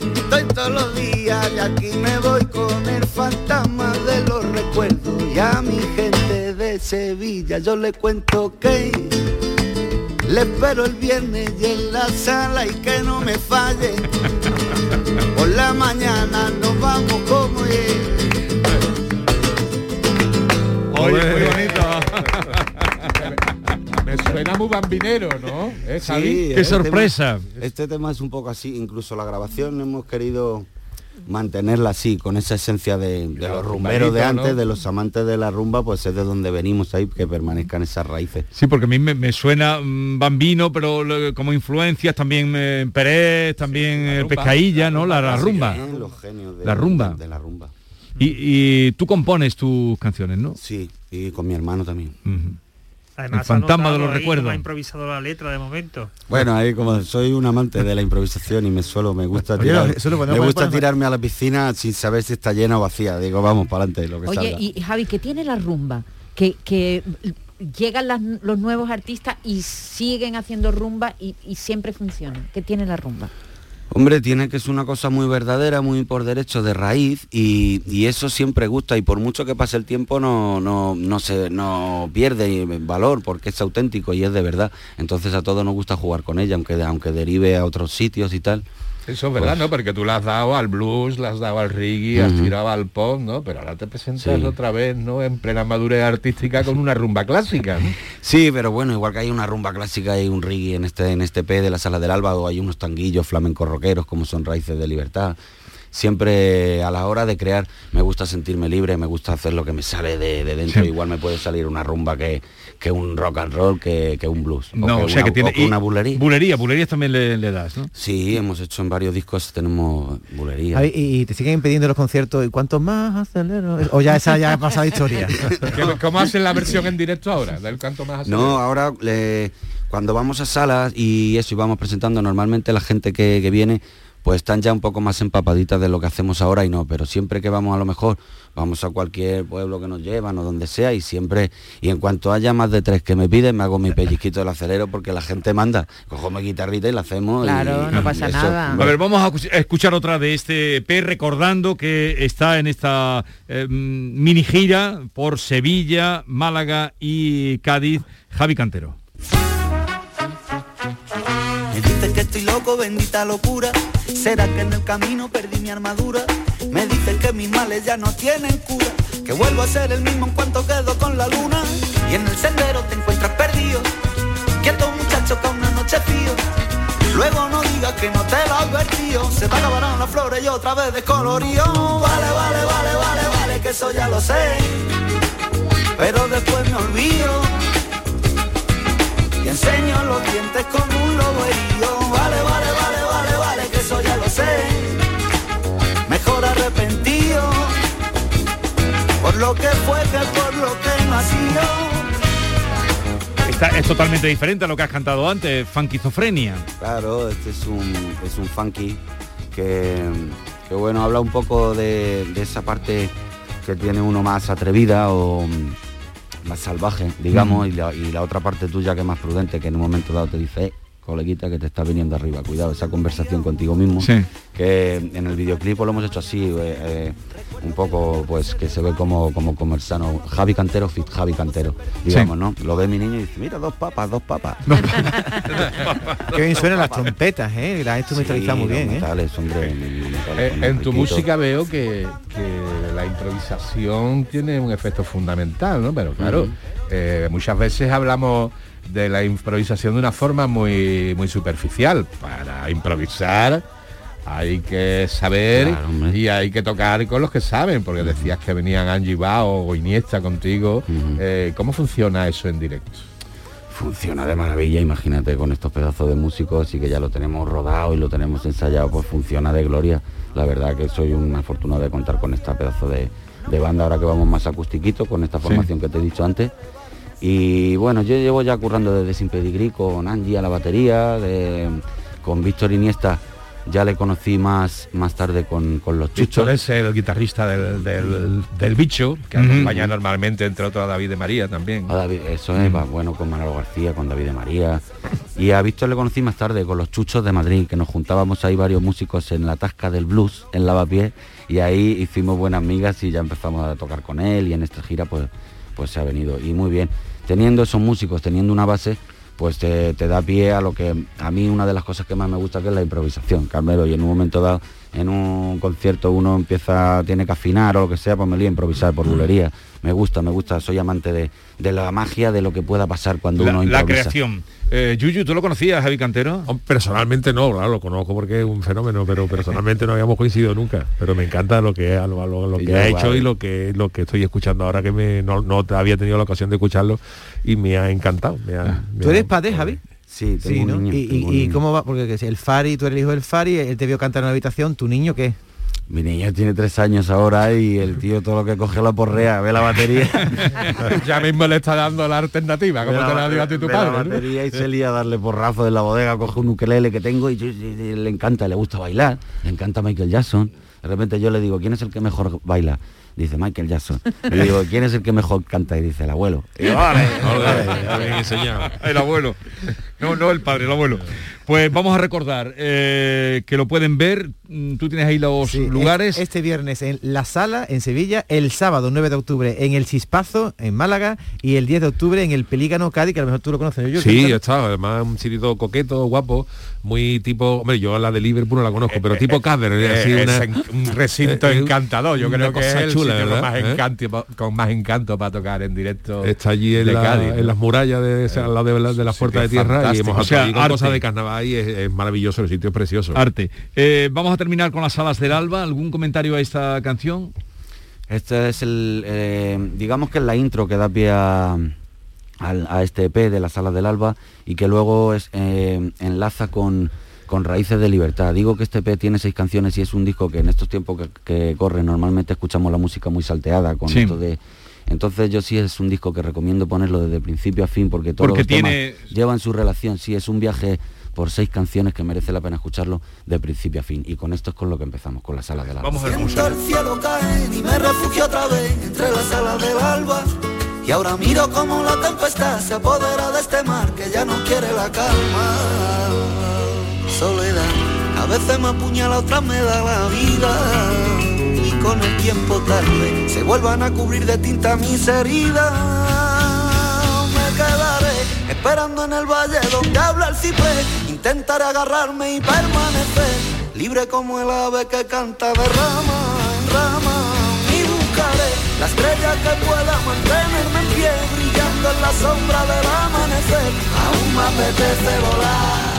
estoy todos los días y aquí me voy con el fantasma de los recuerdos. Y a mi gente de Sevilla yo le cuento que le espero el viernes y en la sala y que no me falle. Por la mañana nos vamos como es. Muy bambinero, ¿no? ¿Eh, Javi? Sí, este tema- este tema es un poco así, incluso la grabación hemos querido mantenerla así, con esa esencia de, de los rumberos de antes, ¿no? de los amantes de la rumba, pues es de donde venimos ahí, que permanezcan esas raíces. Sí, porque a mí me, me suena mm, bambino, pero lo- como influencias también eh, Pérez, también eh, Pescailla, ¿no? La, la rumba. Sí, los genios de, La rumba. de la rumba. Y, y tú compones tus canciones, ¿no? Sí, y con mi hermano también. Además, El fantasma de los recuerdos. Ha improvisado la letra de momento. Bueno, ahí como soy un amante de la improvisación y me suelo, me gusta Oye, tirar- eso lo me gusta tirarme a la piscina sin saber si está llena o vacía. Digo, vamos, para adelante, lo que Oye, salga. y Javi, ¿qué tiene la rumba? Que, que llegan las- los nuevos artistas y siguen haciendo rumba y, y siempre funciona. ¿Qué tiene la rumba? Hombre, tiene que ser una cosa muy verdadera, muy por derecho de raíz y, y eso siempre gusta y por mucho que pase el tiempo no, no, no se no pierde valor porque es auténtico y es de verdad. Entonces a todos nos gusta jugar con ella, aunque, aunque derive a otros sitios y tal. Eso es verdad, Pues- ¿no? Porque tú le has dado al blues, le has dado al reggae, has Ujú. tirado al pop, ¿no? Pero ahora te presentas Sí. otra vez, ¿no? En plena madurez artística con una rumba clásica, ¿no? <laughs> Sí, pero bueno, igual que hay una rumba clásica y un reggae en este, en este P de la Sala del Alba, o hay unos tanguillos flamencos rockeros como son Raíces de Libertad. Siempre a la hora de crear me gusta sentirme libre, me gusta hacer lo que me sale de, de dentro. Sí. Igual me puede salir una rumba que, que un rock and roll, que, que un blues. No, que o sea una, que tiene o que una bulería. Bulería, bulerías también le, le das, ¿no? Sí, hemos hecho en varios discos, tenemos bulería. Y, y te siguen pidiendo los conciertos y cuántos más acelero o ya esa ya ha pasado historia <laughs> ¿Qué- ¿Cómo hacen la versión en directo ahora? Del canto más No, ahora le- cuando vamos a salas y eso y vamos presentando, normalmente la gente que, que viene pues están ya un poco más empapaditas de lo que hacemos ahora y no, pero siempre que vamos a lo mejor, vamos a cualquier pueblo que nos llevan o donde sea y siempre, y en cuanto haya más de tres que me piden, me hago mi pellizquito del acelero porque la gente manda, cojo mi guitarrita y la hacemos. y- Claro, no y pasa eso, nada. A ver, vamos a escu- a escuchar otra de este EP recordando que está en esta eh, mini gira por Sevilla, Málaga y Cádiz, Javi Cantero. Que estoy loco, bendita locura. ¿Será que en el camino perdí mi armadura? Me dicen que mis males ya no tienen cura. Que vuelvo a ser el mismo en cuanto quedo con la luna. Y en el sendero te encuentras perdido. Quieto muchacho que una noche fío. Luego no digas que no te lo advertido. Se te acabarán las flores y otra vez descolorido. Vale, vale, vale, vale, vale, que eso ya lo sé. Pero después me olvido. Y enseño los dientes como un lobo herido. Lo que fue que por lo que nació. Esta es totalmente diferente a lo que has cantado antes, Funkizofrenia. Claro, este es un, es un funky que, que, bueno, habla un poco de, de esa parte que tiene uno más atrevida o mm, más salvaje, digamos, y, la, y la otra parte tuya que es más prudente, que en un momento dado te dice, eh, coleguita, que te está viniendo arriba, cuidado, esa conversación contigo mismo, Sí. que en el videoclip lo hemos hecho así, eh, eh, un poco, pues, que se ve como, como conversano, Javi Cantero, fit Javi Cantero, digamos, ¿no? Lo ve mi niño y dice, mira, dos papas, dos papas. <laughs> Qué bien suenan las trompetas, ¿eh? Las instrumentalizado muy bien, ¿eh? Metales, hombre, metales Eh, con en tu música veo que, que la improvisación tiene un efecto fundamental, ¿no? Pero claro, eh, muchas veces hablamos de la improvisación de una forma muy, muy superficial. Para improvisar hay que saber y hay que tocar con los que saben, porque decías que venían Angie Bao o Iniesta contigo. Eh, ¿Cómo funciona eso en directo? Funciona de maravilla, imagínate, con estos pedazos de músicos, así que ya lo tenemos rodado y lo tenemos ensayado, pues funciona de gloria. La verdad que soy un afortunado de contar con esta pedazo de, de banda ahora que vamos más acustiquito, con esta formación que te he dicho antes. Y bueno, yo llevo ya currando desde Sin Pedigrí con Angie a la batería, de- con Víctor Iniesta ya le conocí más, más tarde con, con los chuchos. Es el guitarrista del, del- del bicho, que acompaña normalmente, entre otros, a David de María también. A David, eso es, va, bueno, con Manolo García, con David de María. Y a Víctor le conocí más tarde con los chuchos de Madrid, que nos juntábamos ahí varios músicos en la tasca del blues, en Lavapié, y ahí hicimos buenas amigas y ya empezamos a tocar con él y en esta gira pues, pues se ha venido. Y muy bien, teniendo esos músicos, teniendo una base, pues te, te da pie a lo que a mí una de las cosas que más me gusta que es la improvisación, Carmelo, y en un momento dado, en un concierto uno empieza, tiene que afinar o lo que sea, pues me lío a improvisar por bulería. Me gusta, me gusta, soy amante de, de la magia, de lo que pueda pasar cuando La, uno la improvisa. creación. Eh, Yuyu, ¿tú lo conocías, Javi Cantero? Personalmente no, claro, lo conozco porque es un fenómeno, pero personalmente no habíamos coincidido nunca. Pero me encanta lo que, lo, lo- lo que yo ha hecho y lo que lo que estoy escuchando ahora que me, no, no había tenido la ocasión de escucharlo y me ha encantado. me ha- me ¿Tú ha- eres padre, Javi? Sí, Sí, ¿no? ¿Y, y- cómo va? Porque el Fari, tú eres el hijo del Fari, él te vio cantar en la habitación, ¿tu niño qué? Mi niño tiene tres años ahora y el tío todo lo que coge lo porrea, ve la batería. <laughs> ya mismo le está dando la alternativa, como te la- la dio a ti tu ve la padre. ¿no? batería y se lía a darle porrazo en la bodega, coge un ukelele que tengo y, y- y le encanta, le gusta bailar, le encanta Michael Jackson. De repente yo le digo, ¿quién es el que mejor baila? Dice Michael Jackson. Y le digo, ¿quién es el que mejor canta? Y dice, el abuelo. Y yo, "Vale, vale". bien enseñado. El abuelo. No, no el padre, el abuelo. Pues vamos a recordar eh, que lo pueden ver. Mm, Tú tienes ahí los lugares. Es- Este viernes en La Sala, en Sevilla, el sábado 9 de octubre en El Chispazo, en Málaga, y el 10 de octubre en el Pelícano Cádiz, que a lo mejor tú lo conoces. ¿no? Yo, Sí, ¿qué he estado, además un sitio coqueto, guapo, muy tipo, hombre, yo la de Liverpool no la conozco, pero tipo Eh, así es una- en- un recinto <laughs> eh, encantador. Yo creo que es el chula, sitio con más, ¿Eh? encanto, con más encanto para tocar en directo. Está allí en, de la- Cádiz, ¿no? en las murallas de, o sea, al lado de, la- de las puertas de tierra y hemos O sea, allí con cosas de carnaval y es, es maravilloso, el sitio es precioso. Arte. Eh, vamos a terminar con las alas del alba. ¿Algún comentario a esta canción? Este es el, eh, digamos que es la intro que da pie a, a este EP de la Sala del Alba y que luego es, eh, enlaza con, con Raíces de Libertad. Digo que este EP tiene seis canciones y es un disco que en estos tiempos que, que corren normalmente escuchamos la música muy salteada con Sí. esto de... Entonces yo sí es un disco que recomiendo ponerlo desde principio a fin porque todos Porque los temas tiene- llevan su relación. Sí, es un viaje por seis canciones que merece la pena escucharlo de principio a fin. Y con esto es con lo que empezamos, con la Sala del Alba. Vamos a Siento el cielo caer y me refugio otra vez entre las alas del alba. Y ahora miro como la tempestad se apodera de este mar que ya no quiere la calma. Soledad, a veces me apuñala, otras me da la vida. Y con el tiempo tarde se vuelvan a cubrir de tinta mis heridas. Esperando en el valle donde habla el ciprés. Intentaré agarrarme y permanecer libre como el ave que canta de rama en rama. Y buscaré la estrella que pueda mantenerme en pie, brillando en la sombra del amanecer. Aún me apetece volar.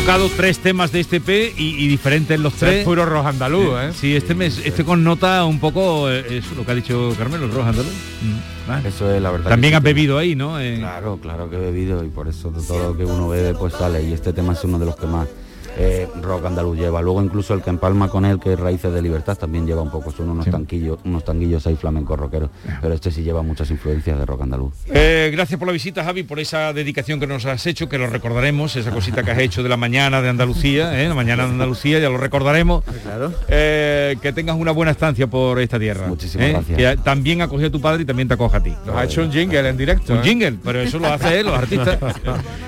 Tocado tres temas de este EP y, y diferentes los tres. Es puro rojo andaluz, ¿eh? Sí, este mes, este connota un poco eh, eso, lo que ha dicho Carmelo, el rojo andaluz. Mm, vale. Eso es la verdad. También has bebido ahí, ¿no? Eh, Claro, claro que he bebido y por eso todo lo que uno bebe pues sale y este tema es uno de los que más eh, rock andaluz lleva. Luego incluso el que empalma con él, que es Raíces de Libertad, también lleva un poco, son unos tanquillos, unos tanguillos ahí flamencos rockeros. Pero este sí lleva muchas influencias de rock andaluz. Eh, gracias por la visita, Javi, por esa dedicación que nos has hecho, que lo recordaremos, esa cosita que has hecho de la mañana de Andalucía, ¿eh? la mañana de Andalucía, ya lo recordaremos. Eh, que tengas una buena estancia por esta tierra. Muchísimas ¿eh? gracias. Que también acogió a tu padre y también te acoge a ti. Nos ha hecho un jingle en directo. Un ¿eh? jingle, pero eso lo hace él, los artistas.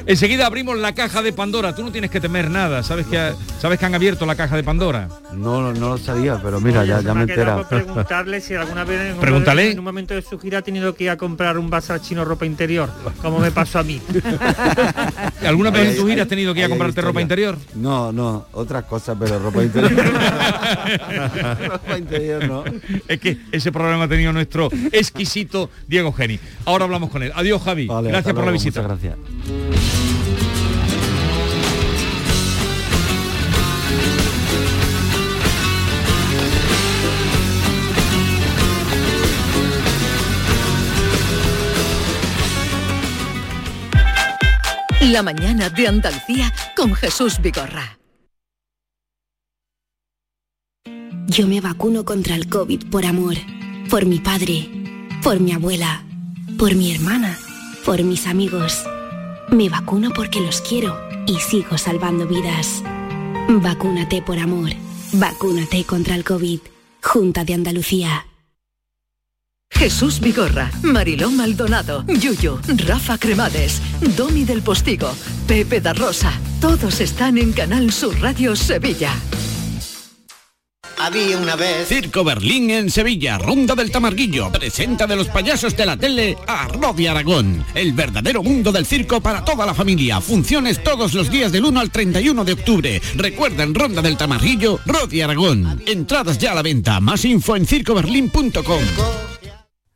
Enseguida abrimos la caja de Pandora. Tú no tienes que temer nada. ¿Sabes que, ha- ¿sabes que han abierto la caja de Pandora? No, no, no lo sabía, pero mira, ya, ya me he Me enterado. preguntarle si alguna vez en un- Pregúntale. en un momento de su gira ha tenido que ir a comprar un bazar chino ropa interior, como me pasó a mí. <laughs> ¿Alguna vez en tu gira has tenido que ir a comprarte ropa interior? No, no, otras cosas, pero ropa interior. <laughs> <laughs> ropa interior no. Es que ese programa ha tenido nuestro exquisito Diego Geni. Ahora hablamos con él. Adiós, Javi. Vale, gracias por la visita. Muchas gracias. La mañana de Andalucía con Jesús Vigorra. Yo me vacuno contra el COVID por amor, por mi padre, por mi abuela, por mi hermana, por mis amigos. Me vacuno porque los quiero y sigo salvando vidas. Vacúnate por amor. Vacúnate contra el COVID. Junta de Andalucía. Jesús Vigorra, Mariló Maldonado, Yuyu, Rafa Cremades, Domi del Postigo, Pepe da Rosa. Todos están en Canal Sur Radio Sevilla. Había una vez. Circo Berlín en Sevilla, Ronda del Tamarguillo, presenta de los payasos de la tele a Rodi Aragón, el verdadero mundo del circo para toda la familia. Funciones todos los días del 1 al 31 de octubre. Recuerden Ronda del Tamarguillo, Rodi Aragón. Entradas ya a la venta, más info en circoberlín.com.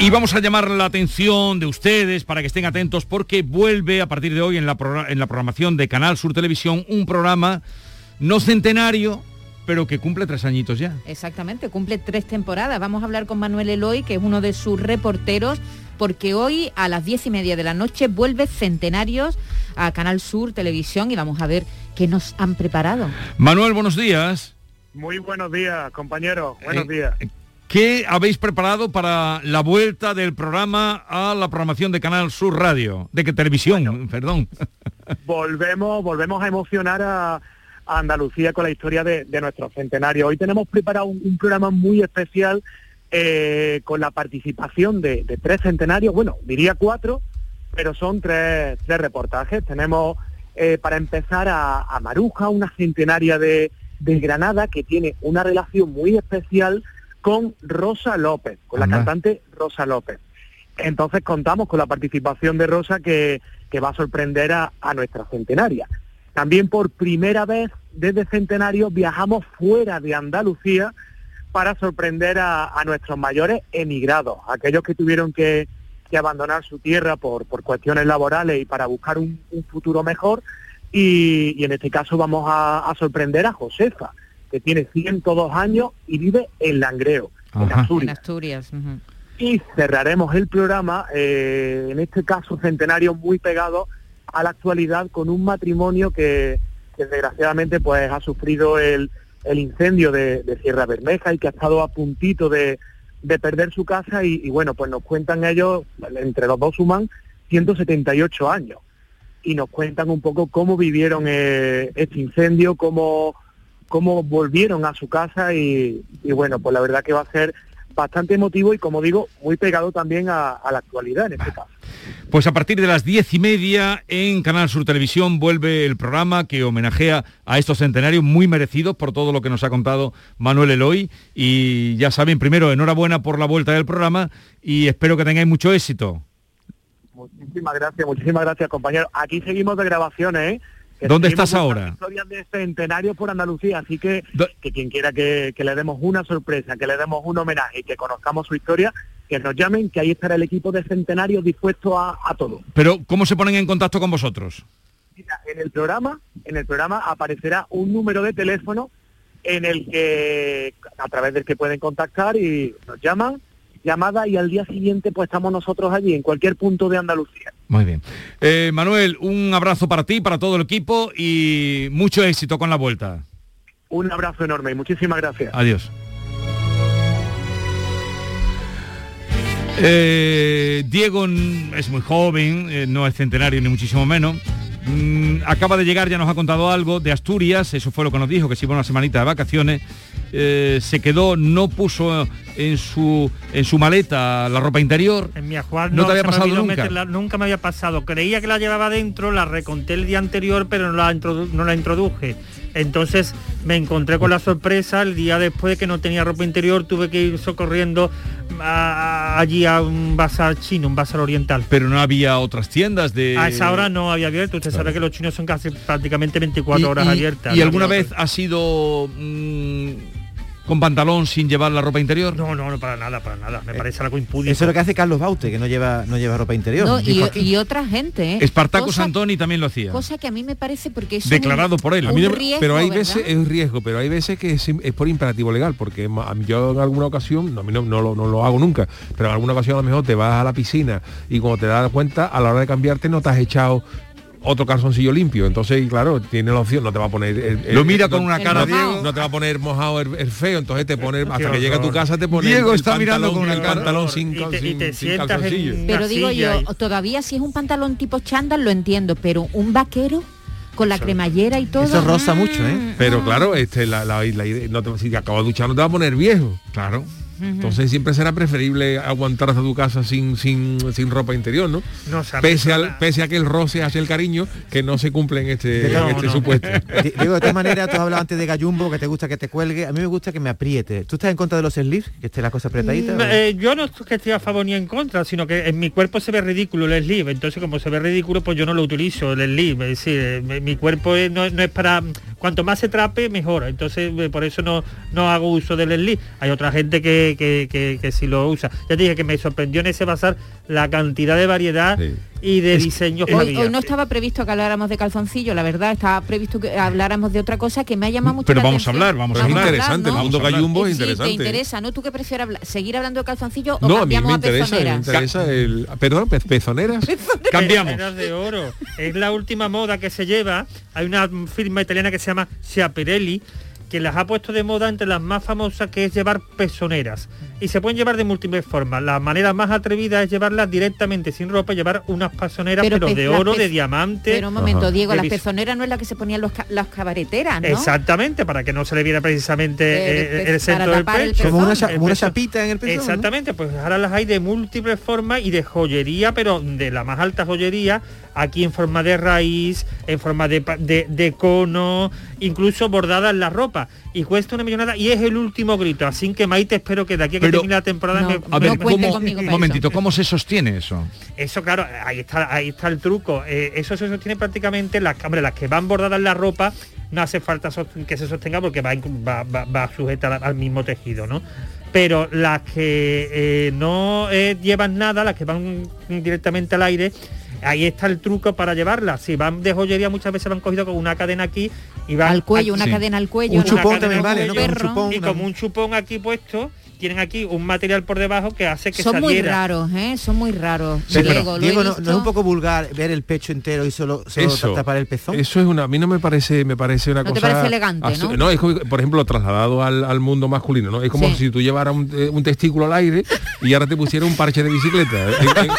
Y vamos a llamar la atención de ustedes para que estén atentos porque vuelve a partir de hoy en la, en la programación de Canal Sur Televisión un programa no centenario, pero que cumple tres añitos ya. Exactamente, cumple tres temporadas. Vamos a hablar con Manuel Eloy, que es uno de sus reporteros, porque hoy a las diez y media de la noche vuelve Centenarios a Canal Sur Televisión y vamos a ver qué nos han preparado. Manuel, buenos días. Muy buenos días, compañeros. Buenos Eh, días. ¿Qué habéis preparado para la vuelta del programa a la programación de Canal Sur Radio? De que televisión, <laughs> perdón. <laughs> Volvemos, volvemos a emocionar a, a Andalucía con la historia de, de nuestro centenario. Hoy tenemos preparado un, un programa muy especial eh, con la participación de, de tres centenarios, bueno, diría cuatro, pero son tres, tres reportajes. Tenemos eh, para empezar a, a Maruja, una centenaria de, de Granada que tiene una relación muy especial con Rosa López, con la cantante Rosa López. Entonces contamos con la participación de Rosa que, que va a sorprender a, a nuestra centenaria. También por primera vez desde Centenario viajamos fuera de Andalucía para sorprender a, a nuestros mayores emigrados, aquellos que tuvieron que, que abandonar su tierra por, por cuestiones laborales y para buscar un, un futuro mejor. Y, y en este caso vamos a, a sorprender a Josefa, que tiene 102 años y vive en Langreo, en. Asturias. En Asturias. ujú. Y cerraremos el programa, eh, en este caso centenario muy pegado a la actualidad, con un matrimonio que, que desgraciadamente pues ha sufrido el, el incendio de, de Sierra Bermeja y que ha estado a puntito de, de perder su casa y, y bueno, pues nos cuentan ellos, entre los dos suman 178 años y nos cuentan un poco cómo vivieron eh, este incendio, cómo, cómo volvieron a su casa y, y bueno, pues la verdad que va a ser bastante emotivo y como digo, muy pegado también a, a la actualidad en este caso. <laughs> Pues a partir de las diez y media en Canal Sur Televisión vuelve el programa que homenajea a estos centenarios muy merecidos por todo lo que nos ha contado Manuel Eloy. Y ya saben, primero, enhorabuena por la vuelta del programa y espero que tengáis mucho éxito. Muchísimas gracias, muchísimas gracias compañeros. Aquí seguimos de grabaciones, ¿eh? ¿Dónde estás ahora? Historias de centenarios por Andalucía, así que, que quien quiera que, que le demos una sorpresa, que le demos un homenaje y que conozcamos su historia, que nos llamen, que ahí estará el equipo de centenarios dispuesto a, a todo. Pero, ¿cómo se ponen en contacto con vosotros? Mira, en el programa, en el programa aparecerá un número de teléfono en el que a través del que pueden contactar y nos llaman, llamada y al día siguiente pues estamos nosotros allí en cualquier punto de Andalucía. Muy bien. Eh, Manuel, un abrazo para ti, para todo el equipo y mucho éxito con la vuelta. Un abrazo enorme y muchísimas gracias. Adiós. Eh, Diego es muy joven, eh, no es centenario ni muchísimo menos. Mm, acaba de llegar, ya nos ha contado algo de Asturias, eso fue lo que nos dijo, que se iba una semanita de vacaciones. Eh, se quedó, no puso en su en su maleta la ropa interior. En mi ajuar no, te había me pasado nunca. nunca me había pasado. Creía que la llevaba dentro, la reconté el día anterior, pero no la, no la introduje. Entonces me encontré con la sorpresa el día después de que no tenía ropa interior, tuve que ir socorriendo a- a- allí a un bazar chino, un bazar oriental. Pero no había otras tiendas de... A esa hora no había abierto. Usted sabe que los chinos son casi prácticamente 24 horas y, abiertas. ¿Y No alguna vez ha sido mm, con pantalón sin llevar la ropa interior? No, no, no, para nada, para nada. Me parece algo impúdico. Eso es lo que hace Carlos Baute, que no lleva, no lleva ropa interior. No, y, aquí. y otra gente, ¿eh? Espartaco Cosa- Santoni también lo hacía. Cosa que a mí me parece porque es Declarado un- por él. un A mí riesgo, pero hay ¿verdad? veces es un riesgo, pero hay veces que es, es por imperativo legal, porque ma- a mí yo en alguna ocasión, no, a mí no, no lo, no lo hago nunca, pero en alguna ocasión a lo mejor te vas a la piscina y cuando te das cuenta, a la hora de cambiarte no te has echado otro calzoncillo limpio. Entonces, claro, tiene la opción, no te va a poner... el- el- Lo mira no- con una cara, no, Diego. No te va a poner mojado el, el feo, entonces te pone, hasta que llega a tu casa te pone Diego el está mirando pantalón- con el pantalón sin, Y te- y sin- te sin sientas en- calzoncillo. Pero digo yo, todavía si es un pantalón tipo chándal lo entiendo, pero un vaquero con la cremallera y todo. Eso roza mucho, ¿eh? Pero claro, este, la, la, la no te, si te acabas de duchar no te va a poner viejo. Claro. Entonces siempre será preferible aguantar hasta tu casa sin, sin, sin ropa interior, ¿no? No, pese, al, pese a que el roce hace el cariño, que no se cumple en este, en No, este no. supuesto. <laughs> Di- Diego, de todas maneras, tú has hablado antes de gallumbo, que te gusta que te cuelgue. A mí me gusta que me apriete. ¿Tú estás en contra de los sleeves? Que esté la cosa apretadita. Mm, eh, yo no es que esté a favor ni en contra, sino que en mi cuerpo se ve ridículo el sleeve. Entonces, como se ve ridículo, pues yo no lo utilizo, el sleeve. Es decir, eh, mi- cuerpo es- no, no es para... Cuanto más se trape, mejor. Entonces, eh, por eso no, no hago uso del sleeve. Hay otra gente que, que, que, que sí lo usa. Ya te dije que me sorprendió en ese bazar la cantidad de variedad y de diseños que Hoy, había. hoy no estaba previsto que habláramos de calzoncillo, la verdad, estaba previsto que habláramos de otra cosa que me ha llamado mucho Pero la vamos a hablar, vamos a es hablar. interesante, el ¿no? mundo gallumbo es Sí, interesante. te interesa, ¿no? ¿Tú qué prefieres hablar? seguir hablando de calzoncillo o No, a mí cambiamos me a, interesa, me pezoneras? interesa el... Perdón, pe- pezoneras. Cambiamos. Pezoneras de oro. Es la última moda que se lleva. Hay una firma italiana que se llama Schiaparelli que las ha puesto de moda entre las más famosas que es llevar pezoneras. Y se pueden llevar de múltiples formas. La manera más atrevida es llevarlas directamente sin ropa, llevar unas pezoneras pero, pe- de las oro, de diamante. Pero un momento, Diego, de la vis- pezonera no es la que se ponían los ca- las cabareteras, ¿no? Exactamente, para que no se le viera precisamente El eh, pe- el, centro del pecho. Como una, como chapita en el pezón. ¿no? Exactamente, pues ahora las hay de múltiples formas y de joyería, pero de la más alta joyería, aquí en forma de raíz, en forma de, de, de cono, incluso bordada en la ropa. Y cuesta una millonada y es el último grito. Así que Maite, espero que de aquí a que Pero- la temporada No, me- A me- ver, No cuente ¿cómo, conmigo un momentito, ¿cómo se sostiene eso? Eso, claro, ahí está, ahí está el truco. Eh, eso se sostiene prácticamente, las, hombre, las que van bordadas en la ropa, no hace falta que se sostenga porque va, va, va, va sujeta al- mismo tejido, ¿no? pero las que eh, no eh, llevan nada, las que van directamente al aire, ahí está el truco para llevarlas. Si van de joyería muchas veces van cogido con una cadena aquí y van Al cuello, una cadena al cuello. Una ¿no? cadena también al vale, ¿no? un chupón, y una- como un chupón aquí puesto, tienen aquí un material por debajo que hace que Son se muy raros, ¿eh? Son muy raros. Pero, Diego, Diego, ¿no, no es un poco vulgar ver el pecho entero y solo, solo Eso, tapar el pezón? Eso es una, a mí no me parece, me parece una No te cosa. parece elegante, absu- ¿no? es como, por ejemplo, trasladado al, al mundo masculino, ¿no? Es como Sí. si tú llevaras un, eh, un testículo al aire y ahora te pusiera un parche de bicicleta en, en-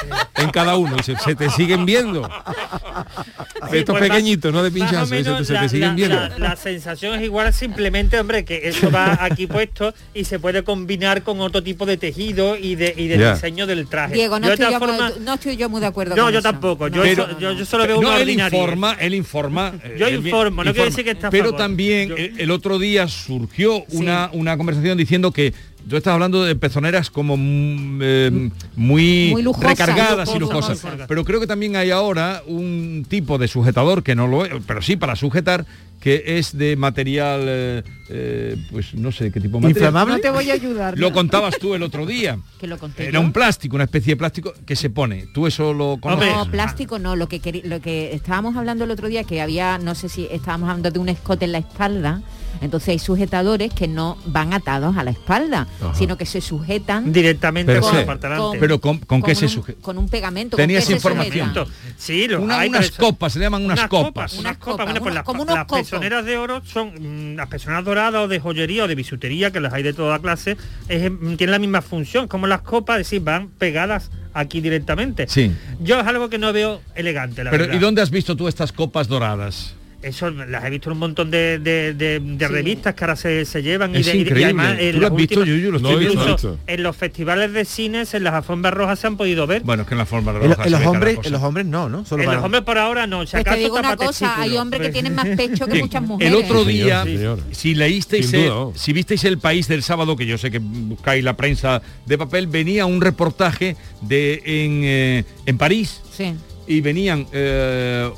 en cada uno y se, se te siguen viendo. <laughs> Estos pues, pequeñitos, no de pinchazo, se, te- se te siguen la- viendo. la- la sensación es igual simplemente, hombre, que eso va aquí <laughs> puesto y se puede combinar con otro tipo de tejido y de, y de diseño del traje. Diego, no Yo de estoy, yo, muy- no estoy yo muy de acuerdo No, con yo eso. tampoco. Yo, Pero- eso- yo, yo solo veo no, una él ordinaria. informa, él informa. eh, Yo él informo, no quiere decir que está a Pero favor. también el, el otro día surgió una, una conversación diciendo que tú estás hablando de pezoneras como mm, eh, muy, Muy recargadas y lujosas. Pero creo que también hay ahora un tipo de sujetador que no lo es, pero sí para sujetar, que es de material, eh, eh, pues no sé qué tipo de material. ¿Inflamable? No te voy a ayudar. Lo contabas tú el otro día. <laughs> Que lo conté Era yo. un plástico, una especie de plástico que se pone. Tú eso lo conoces. No, plástico no, lo que lo que estábamos hablando el otro día que había, no sé si estábamos hablando de un escote en la espalda, entonces hay sujetadores que no van atados a la espalda, Ajá. sino que se sujetan Directamente Pero con la parte delante. Pero con, ¿con qué se sujeta? con un pegamento. Tenías ¿con qué se información. Sí, lo Una- hay, unas eso- copas, se le llaman unas copas. Unas copas, copas, bueno, pues una- las, como unos las copos. pezoneras de oro son mm, las pezoneras doradas o de joyería o de bisutería, que las hay de toda clase, es, mm, tienen la misma función, como las copas, es decir, van pegadas aquí directamente. Sí. Yo es algo que no veo elegante, la Pero verdad. ¿y dónde has visto tú estas copas doradas? Eso las he visto en un montón de, de- de- de revistas que ahora se, se llevan Es y, de, y- además en ¿Tú lo has las visto, últimas- Yuyu? Lo estoy viendo. incluso No lo he visto. en los festivales de cines, en las alfombras rojas se han podido ver. Bueno, es que en la forma En, lo- en los hombres, en los hombres no, ¿no? Solo en para- los hombres por ahora no. Si Pues te acaso digo una cosa, hay hombres que tienen más pecho que muchas mujeres. El otro Sí, día, señor, si leísteis, Sin el- duda, si visteis el país del sábado, que yo sé que buscáis la prensa de papel, venía un reportaje de en, eh, en París Sí. y venían eh,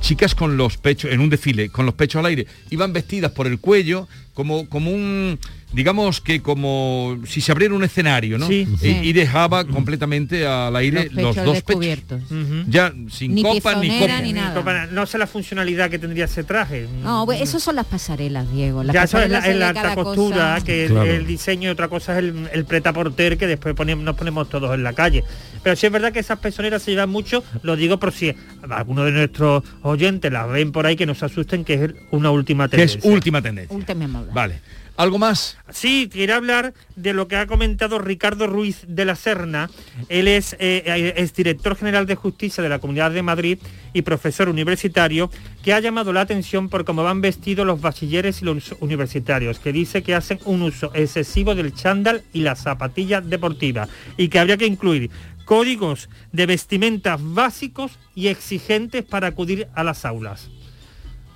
chicas con los pechos, en un desfile, con los pechos al aire, iban vestidas por el cuello como, como un, digamos que como si se abriera un escenario, ¿no? Sí. Y, Sí. y dejaba completamente al aire Los dos descubiertos. pechos. Ujú. Ya sin Ni copa ni copa. ni nada. Copa- No sé la funcionalidad que tendría ese traje. No, pues eso son las pasarelas, Diego. Las ya eso es la, pasarelas es alta costura, cosa. que Claro. el diseño y otra cosa es el, el pretaporter que después ponemos, nos ponemos todos en la calle. Pero sí es verdad que esas pezoneras se llevan mucho, lo digo por si alguno de nuestros oyentes las ven por ahí que no se asusten, que es una última Que es tendencia. última tendencia. Última moda. Vale. ¿Algo más? Sí, quiero hablar de lo que ha comentado Ricardo Ruiz de la Serna. Él es, eh, eh, es director general de justicia de la Comunidad de Madrid y profesor universitario, que ha llamado la atención por cómo van vestidos los bachilleres y los universitarios, que dice que hacen un uso excesivo del chándal y las zapatillas deportivas y que habría que incluir códigos de vestimentas básicos y exigentes para acudir a las aulas.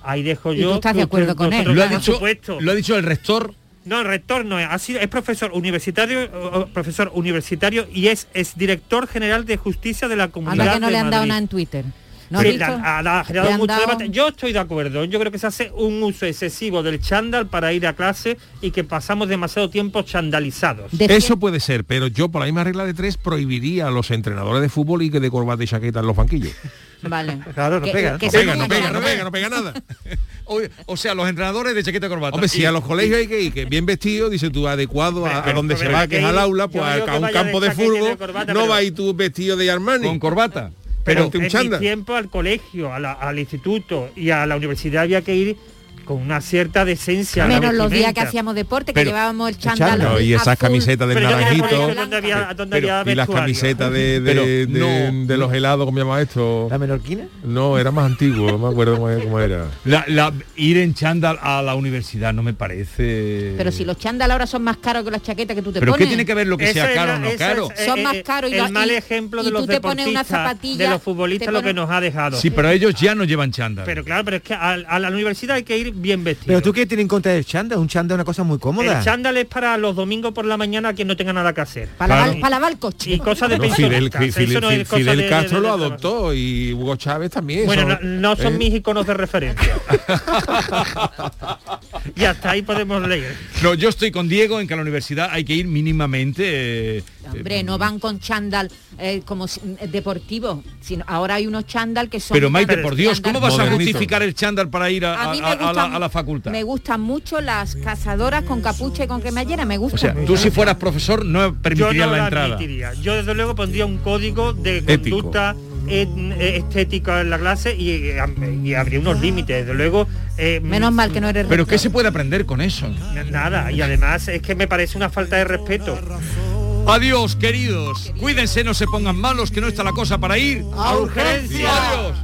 Ahí dejo ¿Y yo. tú estás de acuerdo con él? Lo ha dicho, supuesto. lo ha dicho el rector. No, el rector no es, ha sido- es profesor universitario, profesor universitario y es, es director general de justicia de la comunidad. Que no de le han dado nada en Twitter. ¿No Sí, ha- ha generado mucho dado- debate. Yo estoy de acuerdo. Yo creo que se hace un uso excesivo del chándal para ir a clase y que pasamos demasiado tiempo chandalizados. Eso puede ser, pero yo por la misma regla de tres prohibiría a los entrenadores de fútbol y que de corbata y chaqueta en los banquillos. Vale. Claro, no Que- pega, que no pega, no pega, no pega, no pega nada. <laughs> O, o sea, los entrenadores de chaqueta y corbata. Hombre, si Y- a los colegios hay que ir, que bien vestido, dice tú, adecuado a, a Pero- donde se va, que es al aula, pues a, un campo de y fútbol, no va a ir tú vestido de Armani. con corbata. Pero en mi tiempo al colegio, a la- al instituto y a la universidad había que ir con una cierta decencia. Menos los días que hacíamos deporte, que Pero- llevábamos el chándal. No, y esas camisetas de Pero yo en el naranjito Pero- y las camisetas de, de, Pero de- no- de los helados, ¿cómo se llama esto? ¿La menorquina? No, era más antiguo, no me acuerdo cómo, cómo era. La- la- ir en chándal a la universidad no me parece. Pero si los chándal ahora son más caros que las chaquetas que tú te ¿Pero pones. qué tiene que ver lo que sea caro o no caro? Son más caros y el mal ejemplo de los deportistas, zapatilla, de los futbolistas lo que nos ha dejado. Sí, pero ellos ya no llevan chándal. Pero claro, pero es que a la universidad hay que ir bien vestido. Pero tú qué tienes en contra del chándal, un chándal es una cosa muy cómoda. El chándal es para los domingos por la mañana quien no tenga nada que hacer. Para, Claro. lavar, para lavar el coche. Y cosas de No, Fidel, pensionistas. Fidel- Eso no es Fidel- cosa Fidel de- de- Castro de- lo adoptó y Hugo Chávez también. Bueno, son- no, no son ¿eh? mis iconos de referencia. <laughs> y hasta ahí podemos leer. No, yo estoy con Diego en que a la universidad hay que ir mínimamente. eh, Hombre, no van con chándal eh, como eh, deportivo, sino ahora hay unos chándal que son... pero Maite, por Dios, chándal- ¿cómo vas a justificar el chándal para ir a, A mí me a- a la, gustan- a la facultad? Me gustan mucho las cazadoras con capucha y con cremallera, me O gustan. sea, tú si fueras profesor no permitirías no la la entrada. admitiría. Yo desde luego pondría un código de Ético. conducta eh, estética en la clase y, eh, y habría unos límites. Desde luego. eh, Menos mal que no eres Pero ¿qué se puede aprender con eso? Nada, y además es que me parece una falta de respeto. Adiós, queridos. Cuídense, no se pongan malos, que no está la cosa para ir A urgencias. Adiós.